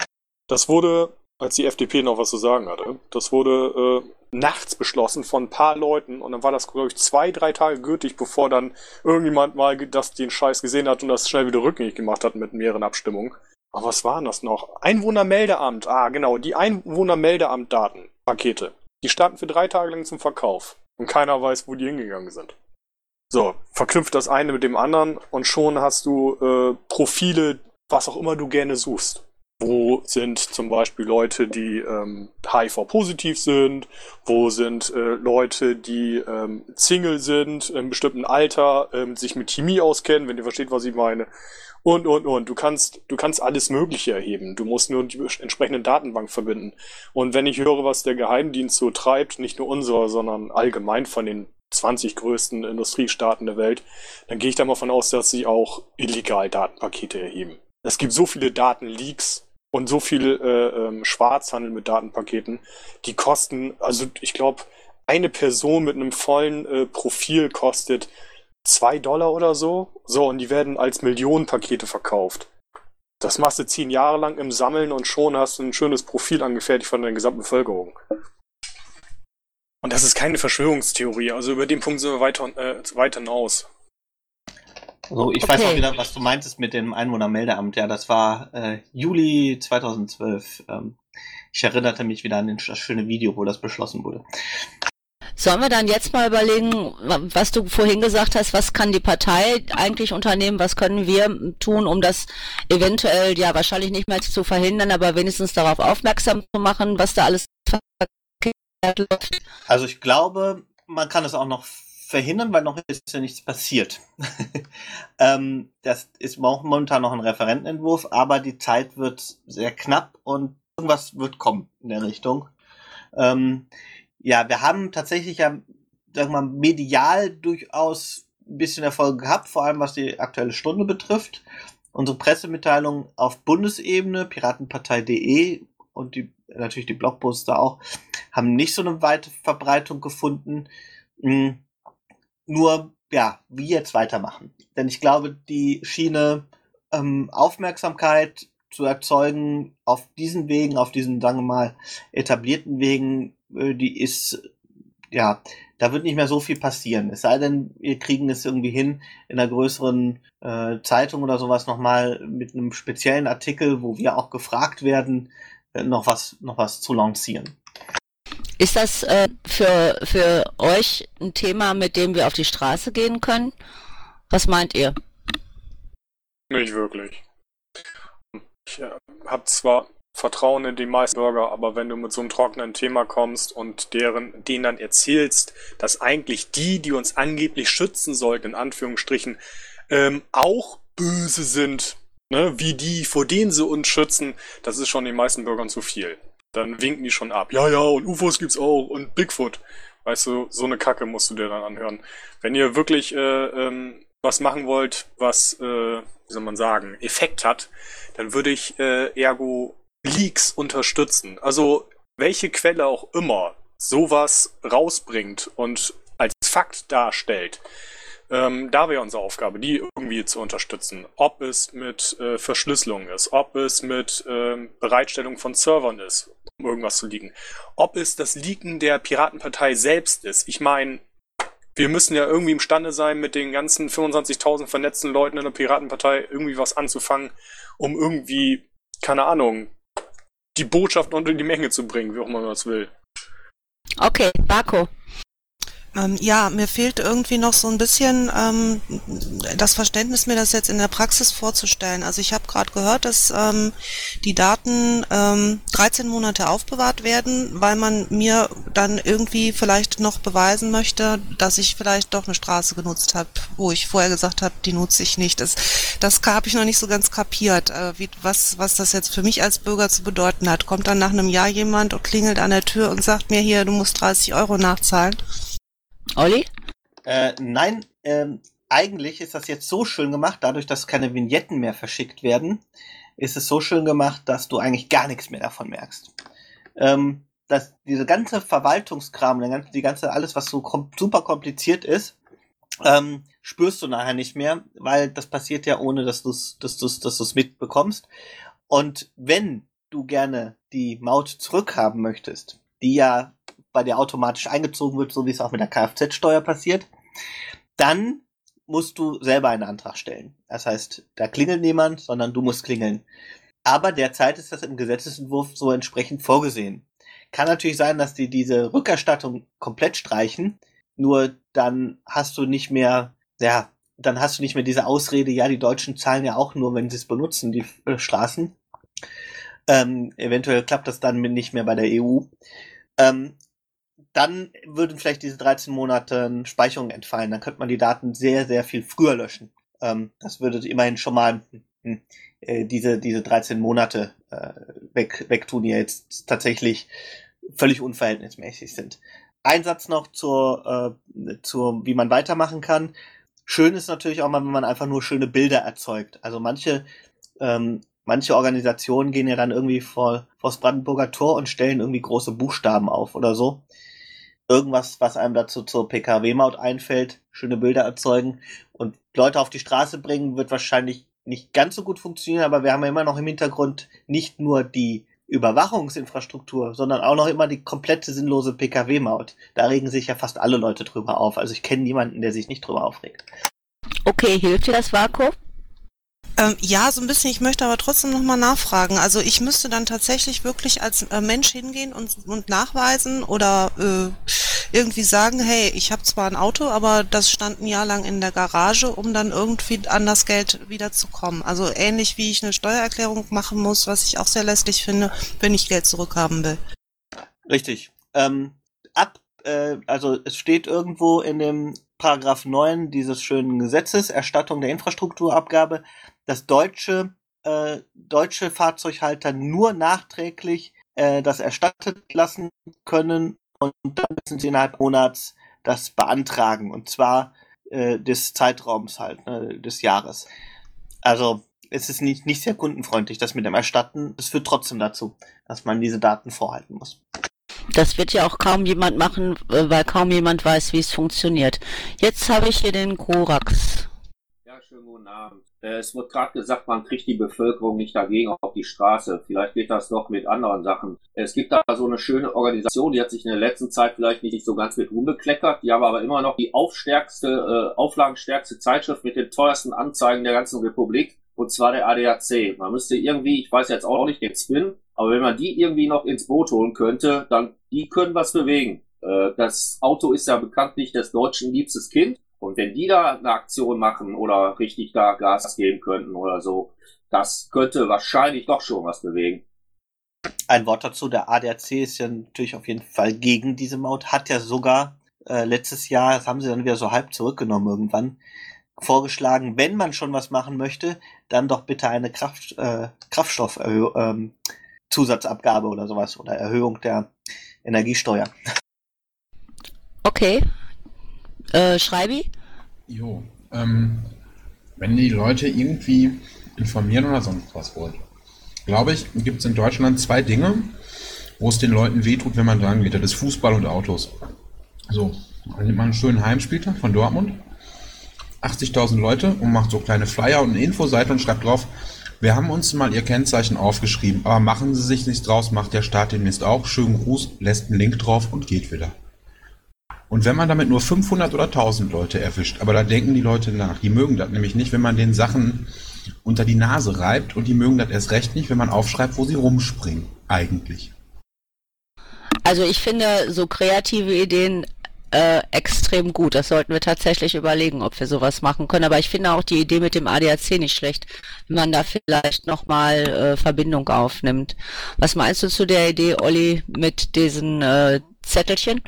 Das wurde, als die FDP noch was zu sagen hatte, das wurde äh, nachts beschlossen von ein paar Leuten und dann war das, glaube ich, zwei, drei Tage gültig, bevor dann irgendjemand mal das, den Scheiß gesehen hat und das schnell wieder rückgängig gemacht hat mit mehreren Abstimmungen. Aber was waren das noch? Einwohnermeldeamt. Ah, genau, die Einwohnermeldeamt-Daten, Pakete. Die standen für drei Tage lang zum Verkauf. Und keiner weiß, wo die hingegangen sind. So, verknüpft das eine mit dem anderen und schon hast du äh, Profile, was auch immer du gerne suchst. Wo sind zum Beispiel Leute, die ähm, HIV-positiv sind? Wo sind äh, Leute, die ähm, Single sind, in einem bestimmten Alter, ähm, sich mit Chemie auskennen, wenn ihr versteht, was ich meine? Und, und, und. Du kannst, du kannst alles Mögliche erheben. Du musst nur die entsprechende Datenbank verbinden. Und wenn ich höre, was der Geheimdienst so treibt, nicht nur unserer, sondern allgemein von den 20 größten Industriestaaten der Welt, dann gehe ich da mal von aus, dass sie auch illegal Datenpakete erheben. Es gibt so viele Datenleaks, und so viel äh, ähm, Schwarzhandel mit Datenpaketen, die kosten, also ich glaube, eine Person mit einem vollen äh, Profil kostet zwei Dollar oder so. So, und die werden als Millionenpakete verkauft. Das machst du zehn Jahre lang im Sammeln und schon hast du ein schönes Profil angefertigt von der gesamten Bevölkerung. Und das ist keine Verschwörungstheorie, also über den Punkt sind wir weiter, äh, weiter hinaus. So, ich okay. weiß auch wieder, was du meintest mit dem Einwohnermeldeamt. Ja, das war äh, Juli 2012. Ähm, ich erinnerte mich wieder an das schöne Video, wo das beschlossen wurde. Sollen wir dann jetzt mal überlegen, was du vorhin gesagt hast, was kann die Partei eigentlich unternehmen, was können wir tun, um das eventuell ja wahrscheinlich nicht mehr zu verhindern, aber wenigstens darauf aufmerksam zu machen, was da alles Also ich glaube, man kann es auch noch verhindern, weil noch ist ja nichts passiert. ähm, das ist momentan noch ein Referentenentwurf, aber die Zeit wird sehr knapp und irgendwas wird kommen in der Richtung. Ähm, ja, wir haben tatsächlich ja, sag mal, medial durchaus ein bisschen Erfolg gehabt, vor allem was die aktuelle Stunde betrifft. Unsere Pressemitteilung auf Bundesebene, piratenpartei.de und die, natürlich die Blogposter auch, haben nicht so eine weite Verbreitung gefunden. Hm, nur, ja, wie jetzt weitermachen. Denn ich glaube, die Schiene ähm, Aufmerksamkeit zu erzeugen auf diesen Wegen, auf diesen, sagen wir mal, etablierten Wegen, äh, die ist, ja, da wird nicht mehr so viel passieren. Es sei denn, wir kriegen es irgendwie hin, in einer größeren äh, Zeitung oder sowas nochmal mit einem speziellen Artikel, wo wir auch gefragt werden, äh, noch was, noch was zu lancieren. Ist das äh, für, für euch ein Thema, mit dem wir auf die Straße gehen können? Was meint ihr? Nicht wirklich. Ich äh, habe zwar Vertrauen in die meisten Bürger, aber wenn du mit so einem trockenen Thema kommst und deren, denen dann erzählst, dass eigentlich die, die uns angeblich schützen sollten, in Anführungsstrichen, ähm, auch böse sind, ne, wie die, vor denen sie uns schützen, das ist schon den meisten Bürgern zu viel. Dann winken die schon ab. Ja, ja, und UFOs gibt's auch und Bigfoot. Weißt du, so eine Kacke musst du dir dann anhören. Wenn ihr wirklich äh, ähm, was machen wollt, was, äh, wie soll man sagen, Effekt hat, dann würde ich äh, ergo Leaks unterstützen. Also welche Quelle auch immer sowas rausbringt und als Fakt darstellt, ähm, da wäre unsere Aufgabe, die irgendwie zu unterstützen. Ob es mit äh, Verschlüsselung ist, ob es mit ähm, Bereitstellung von Servern ist, um irgendwas zu liegen. Ob es das Leaken der Piratenpartei selbst ist. Ich meine, wir müssen ja irgendwie imstande sein, mit den ganzen 25.000 vernetzten Leuten in der Piratenpartei irgendwie was anzufangen, um irgendwie, keine Ahnung, die Botschaft unter die Menge zu bringen, wie auch immer man das will. Okay, Marco. Ähm, ja, mir fehlt irgendwie noch so ein bisschen ähm, das Verständnis, mir das jetzt in der Praxis vorzustellen. Also ich habe gerade gehört, dass ähm, die Daten ähm, 13 Monate aufbewahrt werden, weil man mir dann irgendwie vielleicht noch beweisen möchte, dass ich vielleicht doch eine Straße genutzt habe, wo ich vorher gesagt habe, die nutze ich nicht. Das, das habe ich noch nicht so ganz kapiert, äh, wie, was, was das jetzt für mich als Bürger zu bedeuten hat. Kommt dann nach einem Jahr jemand und klingelt an der Tür und sagt mir hier, du musst 30 Euro nachzahlen. Olli? Äh, nein, ähm, eigentlich ist das jetzt so schön gemacht, dadurch, dass keine Vignetten mehr verschickt werden, ist es so schön gemacht, dass du eigentlich gar nichts mehr davon merkst. Ähm, dass diese ganze Verwaltungskram, die ganze, die ganze alles, was so kom super kompliziert ist, ähm, spürst du nachher nicht mehr, weil das passiert ja ohne, dass du es dass du's, dass du's mitbekommst. Und wenn du gerne die Maut zurückhaben möchtest, die ja bei dir automatisch eingezogen wird, so wie es auch mit der Kfz-Steuer passiert, dann musst du selber einen Antrag stellen. Das heißt, da klingelt niemand, sondern du musst klingeln. Aber derzeit ist das im Gesetzesentwurf so entsprechend vorgesehen. Kann natürlich sein, dass die diese Rückerstattung komplett streichen, nur dann hast du nicht mehr, ja, dann hast du nicht mehr diese Ausrede, ja, die Deutschen zahlen ja auch nur, wenn sie es benutzen, die äh, Straßen. Ähm, eventuell klappt das dann nicht mehr bei der EU. Ähm, dann würden vielleicht diese 13 Monate Speicherung entfallen. Dann könnte man die Daten sehr, sehr viel früher löschen. Ähm, das würde immerhin schon mal hm, äh, diese, diese 13 Monate äh, weg, wegtun, die jetzt tatsächlich völlig unverhältnismäßig sind. Ein Satz noch zur, äh, zur, wie man weitermachen kann. Schön ist natürlich auch mal, wenn man einfach nur schöne Bilder erzeugt. Also manche, ähm, manche Organisationen gehen ja dann irgendwie vor, vor das Brandenburger Tor und stellen irgendwie große Buchstaben auf oder so irgendwas, was einem dazu zur PKW-Maut einfällt, schöne Bilder erzeugen und Leute auf die Straße bringen, wird wahrscheinlich nicht ganz so gut funktionieren, aber wir haben ja immer noch im Hintergrund nicht nur die Überwachungsinfrastruktur, sondern auch noch immer die komplette sinnlose PKW-Maut. Da regen sich ja fast alle Leute drüber auf. Also ich kenne niemanden, der sich nicht drüber aufregt. Okay, hilft dir das Vakuum? Ähm, ja, so ein bisschen. Ich möchte aber trotzdem nochmal nachfragen. Also ich müsste dann tatsächlich wirklich als äh, Mensch hingehen und, und nachweisen oder äh, irgendwie sagen, hey, ich habe zwar ein Auto, aber das stand ein Jahr lang in der Garage, um dann irgendwie an das Geld wiederzukommen. Also ähnlich wie ich eine Steuererklärung machen muss, was ich auch sehr lästig finde, wenn ich Geld zurückhaben will. Richtig. Ähm, ab, äh, also es steht irgendwo in dem Paragraph 9 dieses schönen Gesetzes, Erstattung der Infrastrukturabgabe, dass deutsche, äh, deutsche Fahrzeughalter nur nachträglich äh, das erstattet lassen können und dann müssen sie innerhalb Monats das beantragen und zwar äh, des Zeitraums halt, ne, des Jahres. Also es ist nicht, nicht sehr kundenfreundlich, das mit dem Erstatten. Es führt trotzdem dazu, dass man diese Daten vorhalten muss. Das wird ja auch kaum jemand machen, äh, weil kaum jemand weiß, wie es funktioniert. Jetzt habe ich hier den Korax. Ja, schön. schönen guten Abend. Äh, es wird gerade gesagt, man kriegt die Bevölkerung nicht dagegen auf die Straße. Vielleicht geht das doch mit anderen Sachen. Es gibt da so eine schöne Organisation, die hat sich in der letzten Zeit vielleicht nicht so ganz mit unbekleckert. Die haben aber immer noch die aufstärkste, äh, auflagenstärkste Zeitschrift mit den teuersten Anzeigen der ganzen Republik. Und zwar der ADAC. Man müsste irgendwie, ich weiß jetzt auch nicht den Spin, aber wenn man die irgendwie noch ins Boot holen könnte, dann die können was bewegen. Äh, das Auto ist ja bekanntlich des Deutschen liebstes Kind. Und wenn die da eine Aktion machen oder richtig da Gas geben könnten oder so, das könnte wahrscheinlich doch schon was bewegen. Ein Wort dazu, der ADAC ist ja natürlich auf jeden Fall gegen diese Maut, hat ja sogar äh, letztes Jahr, das haben sie dann wieder so halb zurückgenommen irgendwann, vorgeschlagen, wenn man schon was machen möchte, dann doch bitte eine Kraft, äh, Kraftstoff ähm, Zusatzabgabe oder sowas oder Erhöhung der Energiesteuer. Okay, äh, Schreibi? Jo, ähm, wenn die Leute irgendwie informieren oder sonst was wollen, glaube ich, gibt es in Deutschland zwei Dinge, wo es den Leuten wehtut, wenn man dran geht. Das ist Fußball und Autos. So, dann nimmt man einen schönen Heimspieltag von Dortmund, 80.000 Leute und macht so kleine Flyer und eine Infoseite und schreibt drauf, wir haben uns mal Ihr Kennzeichen aufgeschrieben, aber machen Sie sich nichts draus, macht der Staat demnächst auch. Schönen Gruß, lässt einen Link drauf und geht wieder. Und wenn man damit nur 500 oder 1000 Leute erwischt, aber da denken die Leute nach, die mögen das nämlich nicht, wenn man den Sachen unter die Nase reibt und die mögen das erst recht nicht, wenn man aufschreibt, wo sie rumspringen, eigentlich. Also ich finde so kreative Ideen äh, extrem gut. Das sollten wir tatsächlich überlegen, ob wir sowas machen können. Aber ich finde auch die Idee mit dem ADAC nicht schlecht, wenn man da vielleicht nochmal äh, Verbindung aufnimmt. Was meinst du zu der Idee, Olli, mit diesen äh, Zettelchen?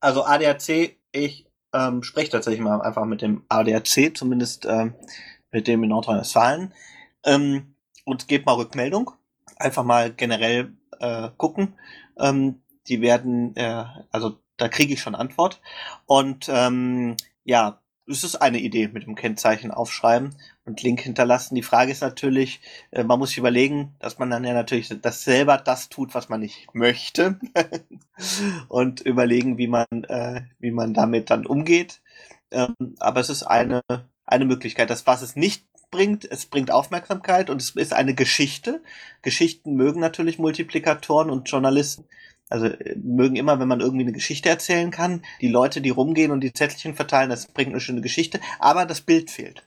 Also ADAC, ich ähm, spreche tatsächlich mal einfach mit dem ADAC, zumindest ähm, mit dem in Nordrhein-Westfalen, ähm, und gebe mal Rückmeldung. Einfach mal generell äh, gucken. Ähm, die werden, äh, also da kriege ich schon Antwort. Und ähm, ja, es ist eine Idee mit dem Kennzeichen aufschreiben und Link hinterlassen. Die Frage ist natürlich, äh, man muss sich überlegen, dass man dann ja natürlich das selber das tut, was man nicht möchte und überlegen, wie man, äh, wie man damit dann umgeht. Ähm, aber es ist eine, eine Möglichkeit. Das, was es nicht bringt, es bringt Aufmerksamkeit und es ist eine Geschichte. Geschichten mögen natürlich Multiplikatoren und Journalisten. Also äh, mögen immer, wenn man irgendwie eine Geschichte erzählen kann, die Leute, die rumgehen und die Zettelchen verteilen, das bringt eine schöne Geschichte, aber das Bild fehlt.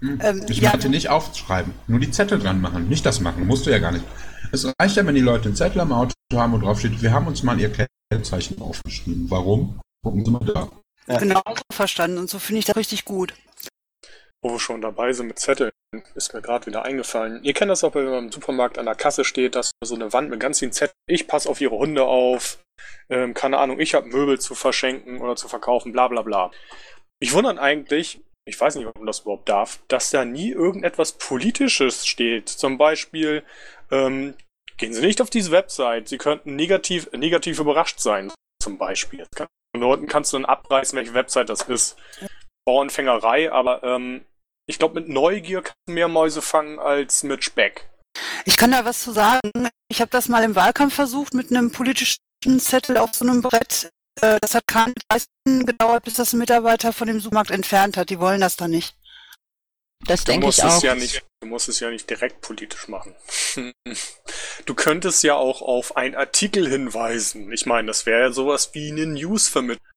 Hm. Ähm, ich ja. nicht aufschreiben, nur die Zettel dran machen, nicht das machen, musst du ja gar nicht. Es reicht ja, wenn die Leute einen Zettel am Auto haben und drauf steht, wir haben uns mal ihr Kennzeichen aufgeschrieben. Warum? Gucken Sie mal da. Ja. Genau verstanden und so finde ich das richtig gut. Wo wir schon dabei sind mit Zetteln, ist mir gerade wieder eingefallen. Ihr kennt das auch, wenn man im Supermarkt an der Kasse steht, dass so eine Wand mit ganz vielen Zetteln. Ich passe auf Ihre Hunde auf. Ähm, keine Ahnung, ich habe Möbel zu verschenken oder zu verkaufen, bla bla bla. Ich wundere eigentlich, ich weiß nicht, ob man das überhaupt darf, dass da nie irgendetwas Politisches steht. Zum Beispiel, ähm, gehen Sie nicht auf diese Website, Sie könnten negativ, negativ überrascht sein, zum Beispiel. Von Leuten kannst du dann abreißen, welche Website das ist. Bauernfängerei, aber ähm, ich glaube, mit Neugier kann man mehr Mäuse fangen als mit Speck. Ich kann da was zu sagen. Ich habe das mal im Wahlkampf versucht mit einem politischen Zettel auf so einem Brett. Äh, das hat keine 30 gedauert, bis das ein Mitarbeiter von dem Supermarkt entfernt hat. Die wollen das da nicht. Das denke ich auch. Ja nicht, du musst es ja nicht direkt politisch machen. du könntest ja auch auf einen Artikel hinweisen. Ich meine, das wäre ja sowas wie eine Newsvermittlung.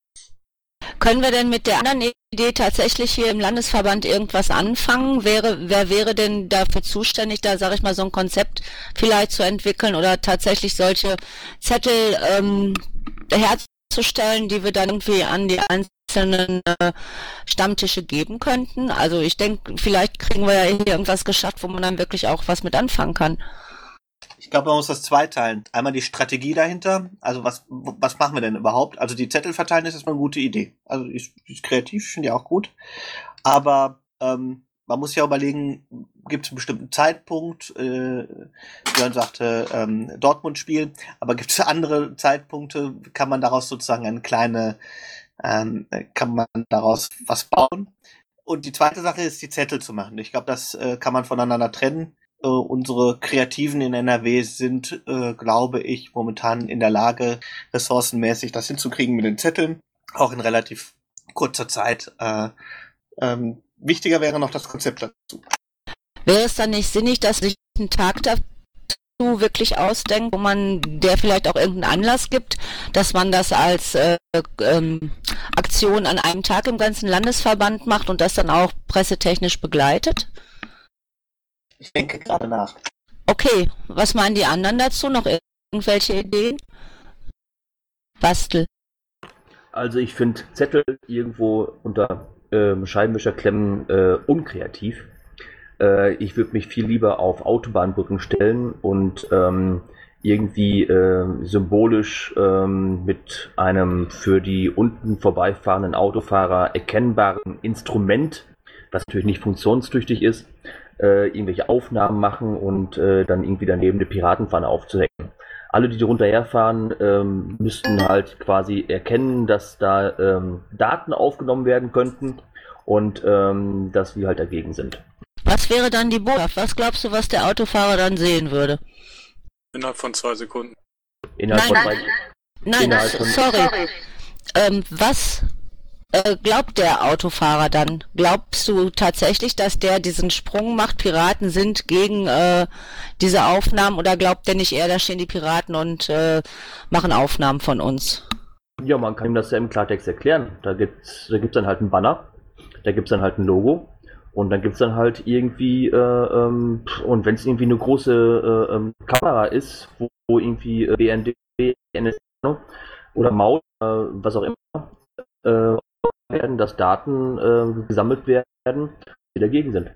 Können wir denn mit der anderen Idee tatsächlich hier im Landesverband irgendwas anfangen? Wäre, wer wäre denn dafür zuständig, da sage ich mal so ein Konzept vielleicht zu entwickeln oder tatsächlich solche Zettel ähm, herzustellen, die wir dann irgendwie an die einzelnen äh, Stammtische geben könnten? Also ich denke, vielleicht kriegen wir ja hier irgendwas geschafft, wo man dann wirklich auch was mit anfangen kann. Ich glaube, man muss das zweiteilen. Einmal die Strategie dahinter. Also was, was machen wir denn überhaupt? Also die Zettel verteilen ist erstmal eine gute Idee. Also ist, ist kreativ, finde ich auch gut. Aber ähm, man muss ja überlegen, gibt es einen bestimmten Zeitpunkt, äh, Björn sagte ähm, Dortmund spielen, aber gibt es andere Zeitpunkte, kann man daraus sozusagen eine kleine, ähm, kann man daraus was bauen? Und die zweite Sache ist, die Zettel zu machen. Ich glaube, das äh, kann man voneinander trennen. Äh, unsere Kreativen in NRW sind, äh, glaube ich, momentan in der Lage, ressourcenmäßig das hinzukriegen mit den Zetteln. Auch in relativ kurzer Zeit. Äh, ähm, wichtiger wäre noch das Konzept dazu. Wäre es dann nicht sinnig, dass sich ein Tag dazu wirklich ausdenkt, wo man der vielleicht auch irgendeinen Anlass gibt, dass man das als äh, ähm, Aktion an einem Tag im ganzen Landesverband macht und das dann auch pressetechnisch begleitet? Ich denke gerade nach. Okay, was meinen die anderen dazu? Noch irgendwelche Ideen? Bastel. Also ich finde Zettel irgendwo unter ähm, Scheibenwischerklemmen äh, unkreativ. Äh, ich würde mich viel lieber auf Autobahnbrücken stellen und ähm, irgendwie äh, symbolisch ähm, mit einem für die unten vorbeifahrenden Autofahrer erkennbaren Instrument, was natürlich nicht funktionstüchtig ist, äh, irgendwelche Aufnahmen machen und äh, dann irgendwie daneben eine Piratenfahne aufzuhängen. Alle, die darunter herfahren, ähm, müssten halt quasi erkennen, dass da ähm, Daten aufgenommen werden könnten und ähm, dass wir halt dagegen sind. Was wäre dann die Botschaft? Was glaubst du, was der Autofahrer dann sehen würde? Innerhalb von zwei Sekunden. Innerhalb Nein, von nein. zwei, Nein, Innerhalb s- von- sorry. Ähm, was glaubt der Autofahrer dann? Glaubst du tatsächlich, dass der diesen Sprung macht, Piraten sind gegen äh, diese Aufnahmen oder glaubt der nicht eher, da stehen die Piraten und äh, machen Aufnahmen von uns? Ja, man kann ihm das ja im Klartext erklären. Da gibt's, da gibt's dann halt einen Banner, da gibt's dann halt ein Logo und dann gibt's dann halt irgendwie, äh, ähm, und wenn es irgendwie eine große äh, ähm, Kamera ist, wo, wo irgendwie äh, BND, NS oder Maut, äh, was auch immer, äh, werden, dass Daten äh, gesammelt werden, die dagegen sind.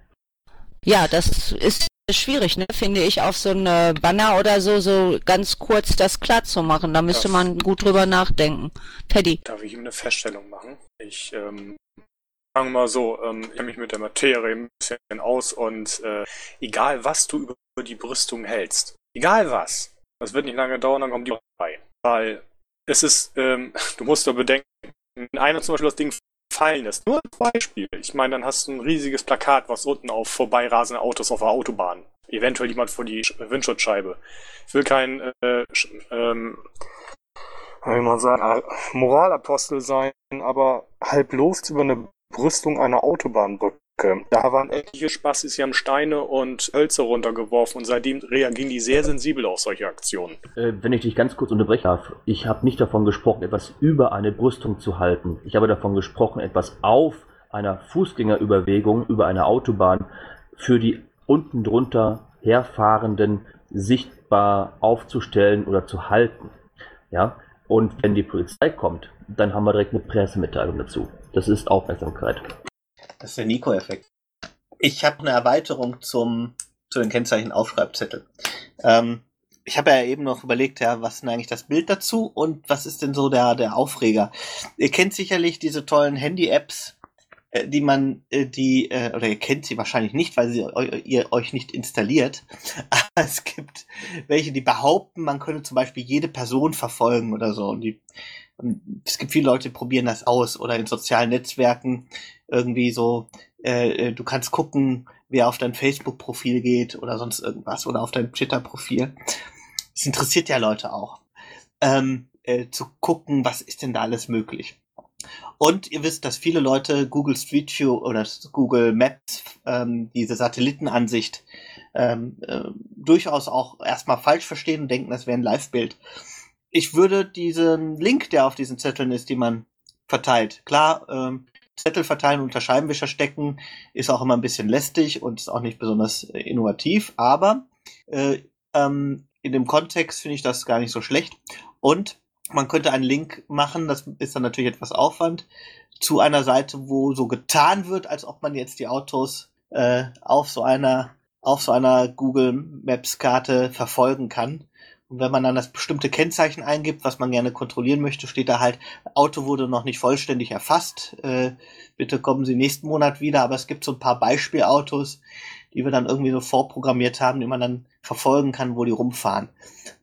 Ja, das ist schwierig, ne, finde ich, auf so eine Banner oder so, so ganz kurz das klar zu machen. Da müsste Das- man gut drüber nachdenken. Paddy. Darf ich ihm eine Feststellung machen? Ich, ähm, sagen wir mal so, ähm, ich kenne mich mit der Materie ein bisschen aus und äh, egal was du über die Brüstung hältst, egal was, das wird nicht lange dauern, dann kommt die vorbei. Weil es ist, ähm, du musst doch bedenken, wenn einer zum Beispiel das Ding fallen lässt, nur ein Beispiel. Ich meine, dann hast du ein riesiges Plakat, was unten auf vorbeirasende Autos auf der Autobahn. Eventuell jemand vor die Sch- Windschutzscheibe. Ich will kein äh, ähm, wie man sagen, Moralapostel sein, aber halb los über eine Brüstung einer Autobahnbrücke. Da waren etliche Spastis, die haben Steine und Hölzer runtergeworfen und seitdem reagieren die sehr sensibel auf solche Aktionen. Äh, wenn ich dich ganz kurz unterbrechen darf, ich habe nicht davon gesprochen, etwas über eine Brüstung zu halten. Ich habe davon gesprochen, etwas auf einer Fußgängerüberwegung über eine Autobahn für die unten drunter herfahrenden sichtbar aufzustellen oder zu halten. Ja, und wenn die Polizei kommt, dann haben wir direkt eine Pressemitteilung dazu. Das ist Aufmerksamkeit. Das ist der Nico-Effekt. Ich habe eine Erweiterung zum, zu den Kennzeichen Aufschreibzettel. Ähm, ich habe ja eben noch überlegt, ja, was ist denn eigentlich das Bild dazu und was ist denn so der, der Aufreger? Ihr kennt sicherlich diese tollen Handy-Apps, die man, äh, die, äh, oder ihr kennt sie wahrscheinlich nicht, weil sie ihr euch nicht installiert. Aber es gibt welche, die behaupten, man könne zum Beispiel jede Person verfolgen oder so. Und die, es gibt viele Leute, die probieren das aus oder in sozialen Netzwerken irgendwie so, äh, äh, du kannst gucken, wer auf dein Facebook-Profil geht oder sonst irgendwas oder auf dein Twitter-Profil. Das interessiert ja Leute auch. Ähm, äh, zu gucken, was ist denn da alles möglich. Und ihr wisst, dass viele Leute Google Street View oder Google Maps, ähm, diese Satellitenansicht, ähm, äh, durchaus auch erstmal falsch verstehen und denken, das wäre ein Live-Bild. Ich würde diesen Link, der auf diesen Zetteln ist, die man verteilt, klar, ähm, Zettel verteilen und unter Scheibenwischer stecken ist auch immer ein bisschen lästig und ist auch nicht besonders äh, innovativ, aber äh, ähm, in dem Kontext finde ich das gar nicht so schlecht. Und man könnte einen Link machen, das ist dann natürlich etwas Aufwand, zu einer Seite, wo so getan wird, als ob man jetzt die Autos äh, auf so einer auf so einer Google Maps Karte verfolgen kann. Und wenn man dann das bestimmte Kennzeichen eingibt, was man gerne kontrollieren möchte, steht da halt, Auto wurde noch nicht vollständig erfasst. Äh, bitte kommen Sie nächsten Monat wieder. Aber es gibt so ein paar Beispielautos, die wir dann irgendwie so vorprogrammiert haben, die man dann verfolgen kann, wo die rumfahren.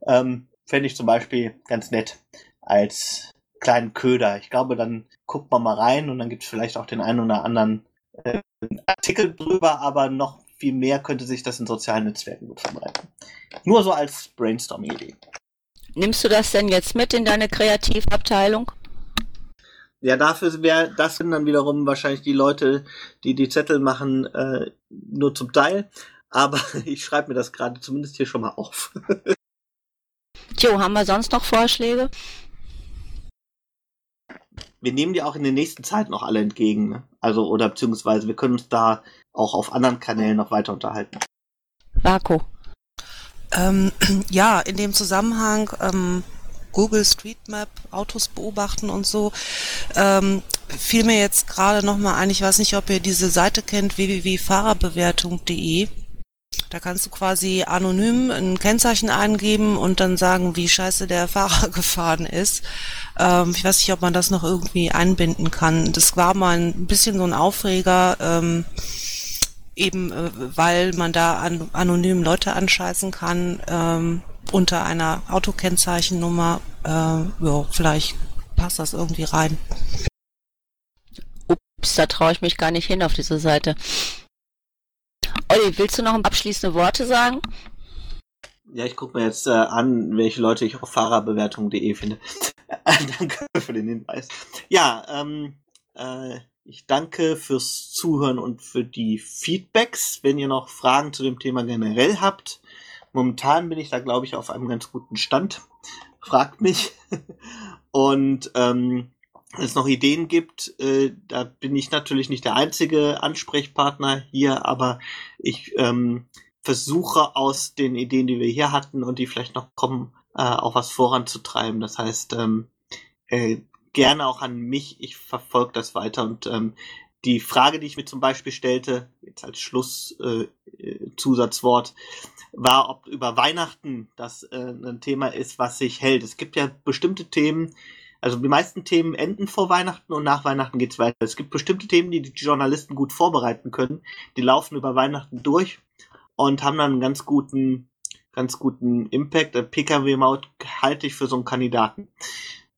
Ähm, Fände ich zum Beispiel ganz nett als kleinen Köder. Ich glaube, dann guckt man mal rein und dann gibt es vielleicht auch den einen oder anderen äh, Artikel drüber, aber noch viel mehr könnte sich das in sozialen Netzwerken gut verbreiten. Nur so als Brainstorm-Idee. Nimmst du das denn jetzt mit in deine Kreativabteilung? Ja, dafür wäre das sind dann wiederum wahrscheinlich die Leute, die die Zettel machen, äh, nur zum Teil. Aber ich schreibe mir das gerade zumindest hier schon mal auf. Jo, haben wir sonst noch Vorschläge? Wir nehmen die auch in der nächsten Zeit noch alle entgegen. Ne? Also, oder beziehungsweise wir können uns da auch auf anderen Kanälen noch weiter unterhalten. Marco. Ähm, ja, in dem Zusammenhang ähm, Google Street Map, Autos beobachten und so, ähm, fiel mir jetzt gerade nochmal ein, ich weiß nicht, ob ihr diese Seite kennt, www.fahrerbewertung.de. Da kannst du quasi anonym ein Kennzeichen eingeben und dann sagen, wie scheiße der Fahrer gefahren ist. Ähm, ich weiß nicht, ob man das noch irgendwie einbinden kann. Das war mal ein bisschen so ein Aufreger, ähm, eben äh, weil man da an, anonym Leute anscheißen kann ähm, unter einer Autokennzeichennummer. Äh, ja, vielleicht passt das irgendwie rein. Ups, da traue ich mich gar nicht hin auf diese Seite. Olli, willst du noch abschließende Worte sagen? Ja, ich gucke mir jetzt äh, an, welche Leute ich auf fahrerbewertung.de finde. danke für den Hinweis. Ja, ähm, äh, ich danke fürs Zuhören und für die Feedbacks. Wenn ihr noch Fragen zu dem Thema generell habt, momentan bin ich da, glaube ich, auf einem ganz guten Stand. Fragt mich. und ähm, es noch Ideen gibt, äh, da bin ich natürlich nicht der einzige Ansprechpartner hier, aber ich ähm, versuche aus den Ideen, die wir hier hatten und die vielleicht noch kommen, äh, auch was voranzutreiben. Das heißt, ähm, äh, gerne auch an mich, ich verfolge das weiter und ähm, die Frage, die ich mir zum Beispiel stellte, jetzt als Schlusszusatzwort, äh, war, ob über Weihnachten das äh, ein Thema ist, was sich hält. Es gibt ja bestimmte Themen, also die meisten Themen enden vor Weihnachten und nach Weihnachten geht's weiter. Es gibt bestimmte Themen, die die Journalisten gut vorbereiten können. Die laufen über Weihnachten durch und haben dann einen ganz guten, ganz guten Impact. PKW-Maut halte ich für so einen Kandidaten.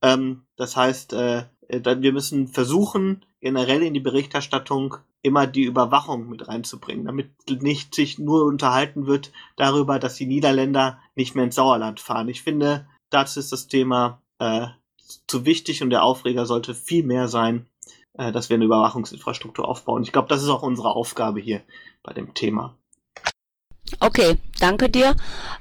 Ähm, das heißt, äh, wir müssen versuchen, generell in die Berichterstattung immer die Überwachung mit reinzubringen, damit nicht sich nur unterhalten wird darüber, dass die Niederländer nicht mehr ins Sauerland fahren. Ich finde, dazu ist das Thema äh, zu wichtig und der Aufreger sollte viel mehr sein, äh, dass wir eine Überwachungsinfrastruktur aufbauen. Ich glaube, das ist auch unsere Aufgabe hier bei dem Thema. Okay, danke dir.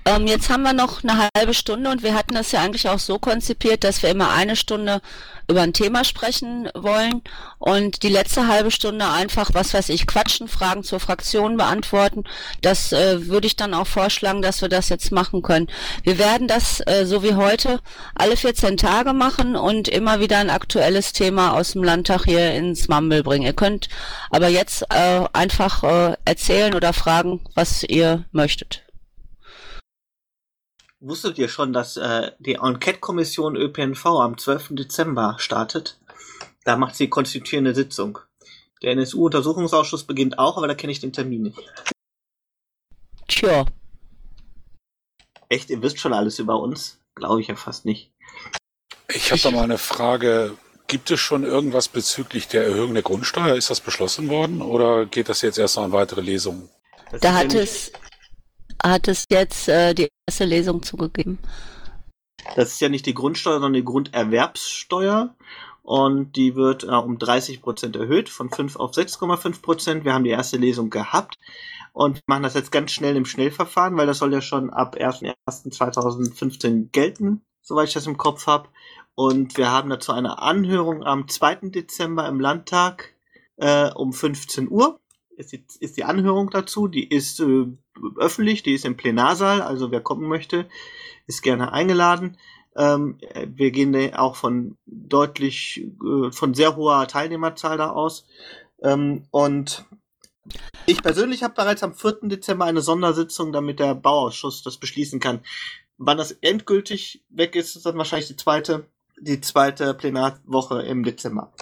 Ähm, jetzt haben wir noch eine halbe Stunde und wir hatten das ja eigentlich auch so konzipiert, dass wir immer eine Stunde über ein Thema sprechen wollen und die letzte halbe Stunde einfach, was weiß ich, quatschen, Fragen zur Fraktion beantworten. Das äh, würde ich dann auch vorschlagen, dass wir das jetzt machen können. Wir werden das äh, so wie heute alle 14 Tage machen und immer wieder ein aktuelles Thema aus dem Landtag hier ins Mumble bringen. Ihr könnt aber jetzt äh, einfach äh, erzählen oder fragen, was ihr möchtet. Wusstet ihr schon, dass äh, die Enquete-Kommission ÖPNV am 12. Dezember startet? Da macht sie konstituierende Sitzung. Der NSU-Untersuchungsausschuss beginnt auch, aber da kenne ich den Termin nicht. Tja. Echt, ihr wisst schon alles über uns? Glaube ich ja fast nicht. Ich habe da mal eine Frage. Gibt es schon irgendwas bezüglich der Erhöhung der Grundsteuer? Ist das beschlossen worden oder geht das jetzt erst noch an weitere Lesungen? Das Da ja hat es, hat es jetzt äh, die erste Lesung zugegeben. Das ist ja nicht die Grundsteuer, sondern die Grunderwerbssteuer. Und die wird äh, um 30 Prozent erhöht, von 5 auf 6,5 Prozent. Wir haben die erste Lesung gehabt und machen das jetzt ganz schnell im Schnellverfahren, weil das soll ja schon ab 1.1.2015 gelten, soweit ich das im Kopf habe. Und wir haben dazu eine Anhörung am 2. Dezember im Landtag äh, um 15 Uhr. Ist die, ist die Anhörung dazu, die ist äh, öffentlich, die ist im Plenarsaal, also wer kommen möchte, ist gerne eingeladen. Ähm, äh, wir gehen auch von deutlich, äh, von sehr hoher Teilnehmerzahl da aus. Ähm, und ich persönlich habe bereits am 4. Dezember eine Sondersitzung, damit der Bauausschuss das beschließen kann. Wann das endgültig weg ist, ist dann wahrscheinlich die zweite, die zweite Plenarwoche im Dezember.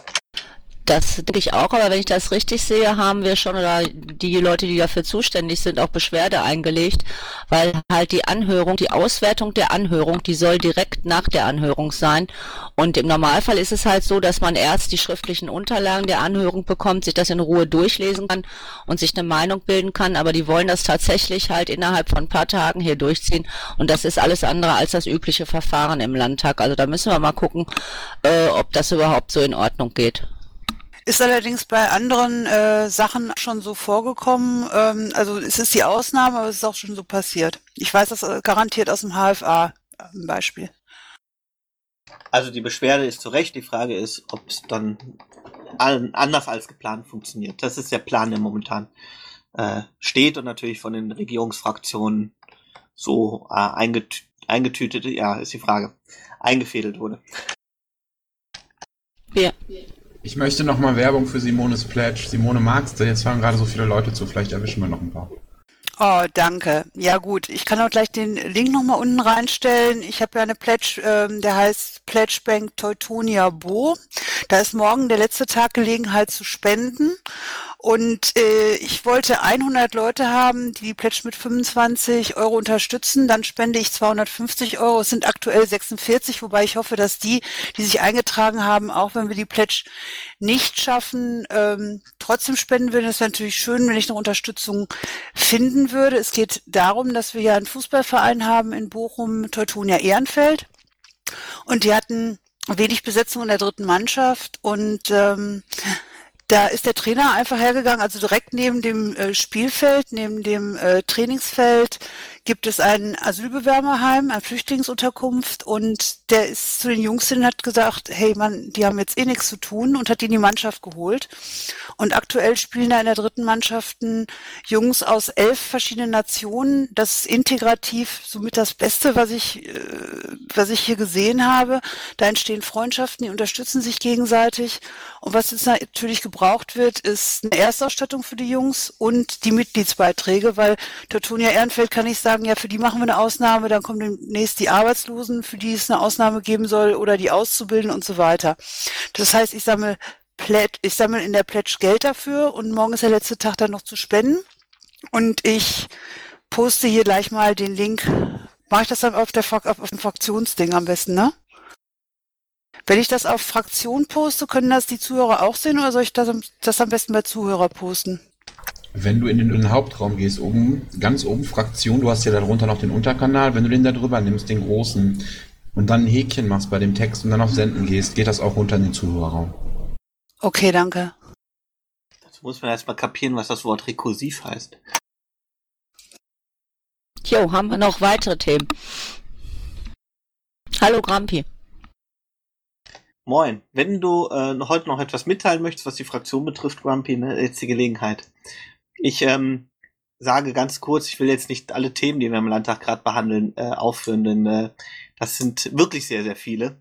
Das denke ich auch, aber wenn ich das richtig sehe, haben wir schon oder die Leute, die dafür zuständig sind, auch Beschwerde eingelegt, weil halt die Anhörung, die Auswertung der Anhörung, die soll direkt nach der Anhörung sein. Und im Normalfall ist es halt so, dass man erst die schriftlichen Unterlagen der Anhörung bekommt, sich das in Ruhe durchlesen kann und sich eine Meinung bilden kann, aber die wollen das tatsächlich halt innerhalb von ein paar Tagen hier durchziehen und das ist alles andere als das übliche Verfahren im Landtag. Also da müssen wir mal gucken, äh, ob das überhaupt so in Ordnung geht. Ist allerdings bei anderen äh, Sachen schon so vorgekommen. Ähm, also es ist die Ausnahme, aber es ist auch schon so passiert. Ich weiß das äh, garantiert aus dem HFA ein Beispiel. Also die Beschwerde ist zu Recht. Die Frage ist, ob es dann anders als geplant funktioniert. Das ist der Plan, der momentan äh, steht und natürlich von den Regierungsfraktionen so äh, eingetü eingetütet, ja, ist die Frage, eingefädelt wurde. Ja. Ich möchte nochmal Werbung für Simones Pledge. Simone magst du? Jetzt fahren gerade so viele Leute zu, vielleicht erwischen wir noch ein paar. Oh, danke. Ja gut, ich kann auch gleich den Link nochmal unten reinstellen. Ich habe ja eine Pledge, ähm, der heißt Pledge Bank Teutonia Bo. Da ist morgen der letzte Tag Gelegenheit zu spenden. Und äh, ich wollte 100 Leute haben, die die Pledge mit 25 Euro unterstützen. Dann spende ich 250 Euro. Es sind aktuell 46, wobei ich hoffe, dass die, die sich eingetragen haben, auch wenn wir die Pledge nicht schaffen, ähm, trotzdem spenden würden. Es wäre natürlich schön, wenn ich eine Unterstützung finden würde. Es geht darum, dass wir ja einen Fußballverein haben in Bochum, Teutonia Ehrenfeld. Und die hatten wenig Besetzung in der dritten Mannschaft und ähm, da ist der Trainer einfach hergegangen, also direkt neben dem äh, Spielfeld, neben dem äh, Trainingsfeld gibt es ein Asylbewerberheim, eine Flüchtlingsunterkunft und der ist zu den Jungs hin und hat gesagt, hey Mann, die haben jetzt eh nichts zu tun und hat die in die Mannschaft geholt. Und aktuell spielen da in der dritten Mannschaften Jungs aus elf verschiedenen Nationen. Das ist integrativ somit das Beste, was ich, äh, was ich hier gesehen habe. Da entstehen Freundschaften, die unterstützen sich gegenseitig. Und was jetzt natürlich gebraucht wird, ist eine Erstausstattung für die Jungs und die Mitgliedsbeiträge, weil Teutonia Ehrenfeld kann ich sagen, sagen, ja, für die machen wir eine Ausnahme, dann kommen demnächst die Arbeitslosen, für die es eine Ausnahme geben soll oder die Auszubildenden und so weiter. Das heißt, ich sammle Pledge, ich sammle in der Pledge Geld dafür und morgen ist der letzte Tag dann noch zu spenden und ich poste hier gleich mal den Link. Mache ich das dann auf, der, auf dem Fraktionsding am besten, ne? Wenn ich das auf Fraktion poste, können das die Zuhörer auch sehen oder soll ich das, das am besten bei Zuhörer posten? Wenn du in den, in den, Hauptraum gehst, oben, ganz oben Fraktion, du hast ja darunter noch den Unterkanal, wenn du den da drüber nimmst, den großen, und dann ein Häkchen machst bei dem Text und dann auf Senden gehst, geht das auch runter in den Zuhörerraum. Okay, danke. Dazu muss man erstmal kapieren, was das Wort rekursiv heißt. Jo, haben wir noch weitere Themen? Hallo Grampi. Moin. Wenn du äh, heute noch etwas mitteilen möchtest, was die Fraktion betrifft, Grumpy, ne, jetzt die Gelegenheit. Ich ähm, sage ganz kurz, ich will jetzt nicht alle Themen, die wir im Landtag gerade behandeln, äh, aufführen, denn äh, das sind wirklich sehr, sehr viele.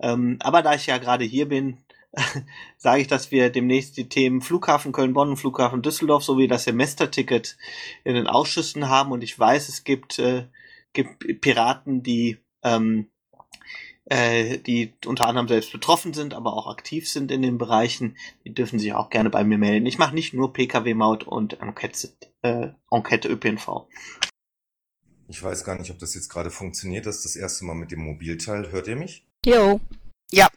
Ähm, aber da ich ja gerade hier bin, sage ich, dass wir demnächst die Themen Flughafen Köln-Bonn und Flughafen Düsseldorf sowie das Semesterticket in den Ausschüssen haben. Und ich weiß, es gibt, äh, gibt Piraten, die ähm, äh, die unter anderem selbst betroffen sind, aber auch aktiv sind in den Bereichen, die dürfen sich auch gerne bei mir melden. Ich mache nicht nur Pkw-Maut und Enquete, äh, Enquete ÖPNV. Ich weiß gar nicht, ob das jetzt gerade funktioniert. Das ist das erste Mal mit dem Mobilteil. Hört ihr mich? Jo. Ja.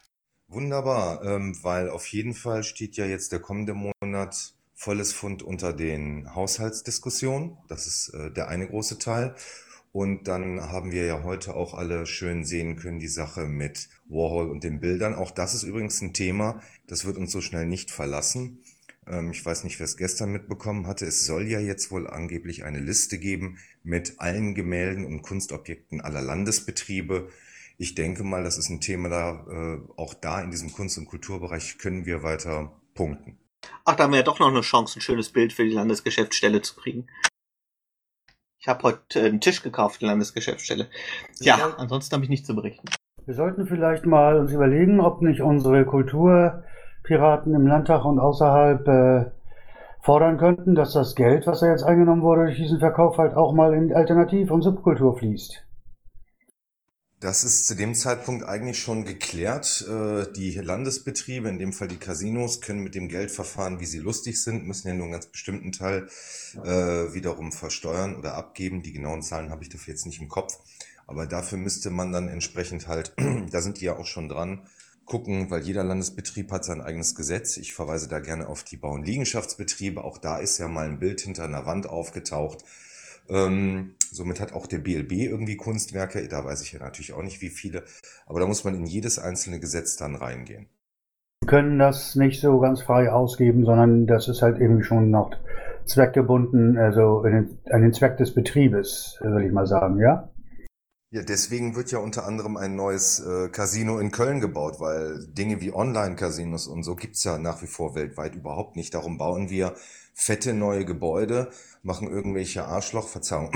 Wunderbar, ähm, weil auf jeden Fall steht ja jetzt der kommende Monat volles Fund unter den Haushaltsdiskussionen. Das ist äh, der eine große Teil. Und dann haben wir ja heute auch alle schön sehen können, die Sache mit Warhol und den Bildern. Auch das ist übrigens ein Thema, das wird uns so schnell nicht verlassen. Ähm, ich weiß nicht, wer es gestern mitbekommen hatte. Es soll ja jetzt wohl angeblich eine Liste geben mit allen Gemälden und Kunstobjekten aller Landesbetriebe. Ich denke mal, das ist ein Thema da, äh, auch da in diesem Kunst- und Kulturbereich können wir weiter punkten. Ach, da haben wir ja doch noch eine Chance, ein schönes Bild für die Landesgeschäftsstelle zu kriegen. Ich habe heute einen Tisch gekauft in der Landesgeschäftsstelle. Ja, ja. ansonsten habe ich nichts zu berichten. Wir sollten vielleicht mal uns überlegen, ob nicht unsere Kulturpiraten im Landtag und außerhalb äh, fordern könnten, dass das Geld, was ja jetzt eingenommen wurde durch diesen Verkauf, halt auch mal in Alternativ- und Subkultur fließt. Das ist zu dem Zeitpunkt eigentlich schon geklärt. Äh, die Landesbetriebe, in dem Fall die Casinos, können mit dem Geld verfahren, wie sie lustig sind, müssen ja nur einen ganz bestimmten Teil äh, wiederum versteuern oder abgeben. Die genauen Zahlen habe ich dafür jetzt nicht im Kopf. Aber dafür müsste man dann entsprechend halt, da sind die ja auch schon dran, gucken, weil jeder Landesbetrieb hat sein eigenes Gesetz. Ich verweise da gerne auf die Bau- und Liegenschaftsbetriebe. Auch da ist ja mal ein Bild hinter einer Wand aufgetaucht. Ähm, somit hat auch der BLB irgendwie Kunstwerke. Da weiß ich ja natürlich auch nicht, wie viele. Aber da muss man in jedes einzelne Gesetz dann reingehen. Wir können das nicht so ganz frei ausgeben, sondern das ist halt eben schon noch zweckgebunden, also den, an den Zweck des Betriebes, würde ich mal sagen, ja? Ja, deswegen wird ja unter anderem ein neues äh, Casino in Köln gebaut, weil Dinge wie Online-Casinos und so gibt's ja nach wie vor weltweit überhaupt nicht. Darum bauen wir fette neue Gebäude, machen irgendwelche Arschloch, Verzeihung,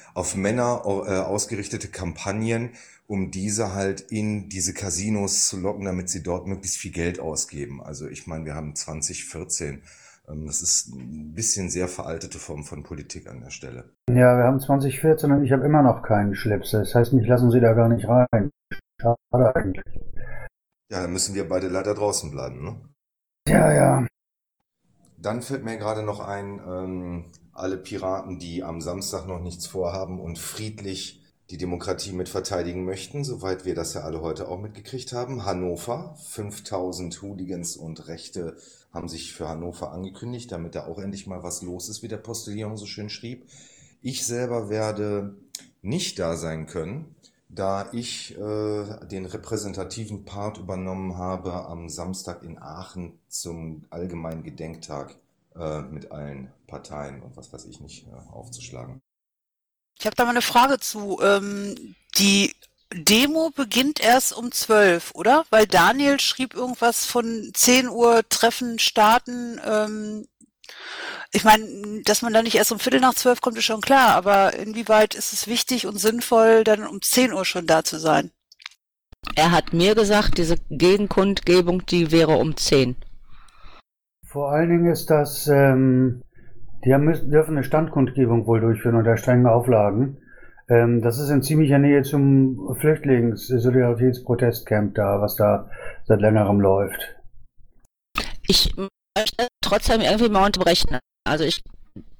auf Männer äh, ausgerichtete Kampagnen, um diese halt in diese Casinos zu locken, damit sie dort möglichst viel Geld ausgeben. Also ich meine, wir haben 2014 ähm, das ist ein bisschen sehr veraltete Form von Politik an der Stelle. Ja, wir haben 2014 und ich habe immer noch keinen Schlips. Das heißt, mich lassen sie da gar nicht rein. Schade eigentlich. Ja, dann müssen wir beide leider draußen bleiben, ne? Ja, ja. Dann fällt mir gerade noch ein, ähm, alle Piraten, die am Samstag noch nichts vorhaben und friedlich die Demokratie mit verteidigen möchten, soweit wir das ja alle heute auch mitgekriegt haben. Hannover, 5000 Hooligans und Rechte haben sich für Hannover angekündigt, damit da auch endlich mal was los ist, wie der Postillon so schön schrieb. Ich selber werde nicht da sein können, da ich äh, den repräsentativen Part übernommen habe am Samstag in Aachen zum allgemeinen Gedenktag äh, mit allen Parteien und was weiß ich nicht äh, aufzuschlagen. Ich habe da mal eine Frage zu. Ähm, die Demo beginnt erst um 12, oder? Weil Daniel schrieb irgendwas von 10 Uhr Treffen starten. Ähm, ich meine, dass man da nicht erst um Viertel nach zwölf kommt, ist schon klar, aber inwieweit ist es wichtig und sinnvoll, dann um 10 Uhr schon da zu sein? Er hat mir gesagt, diese Gegenkundgebung, die wäre um 10. Vor allen Dingen ist das, ähm, die haben, müssen, dürfen eine Standkundgebung wohl durchführen unter strengen Auflagen. Ähm, das ist in ziemlicher Nähe zum Flüchtlings-Solidaritätsprotestcamp da, was da seit längerem läuft. Ich möchte trotzdem irgendwie mal unterbrechen. Also ich,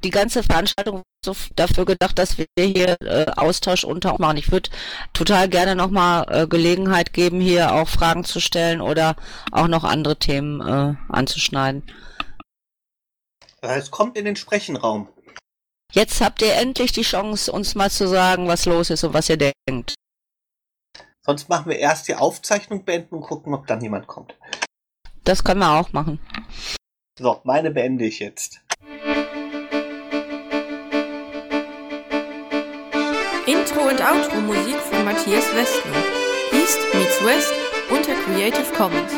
die ganze Veranstaltung ist so dafür gedacht, dass wir hier äh, Austausch unter machen. Ich würde total gerne nochmal äh, Gelegenheit geben, hier auch Fragen zu stellen oder auch noch andere Themen äh, anzuschneiden. Es kommt in den Sprechenraum. Jetzt habt ihr endlich die Chance, uns mal zu sagen, was los ist und was ihr denkt. Sonst machen wir erst die Aufzeichnung beenden und gucken, ob dann jemand kommt. Das können wir auch machen. So, meine beende ich jetzt. Intro und Outro Musik von Matthias Westner. East meets West unter Creative Commons.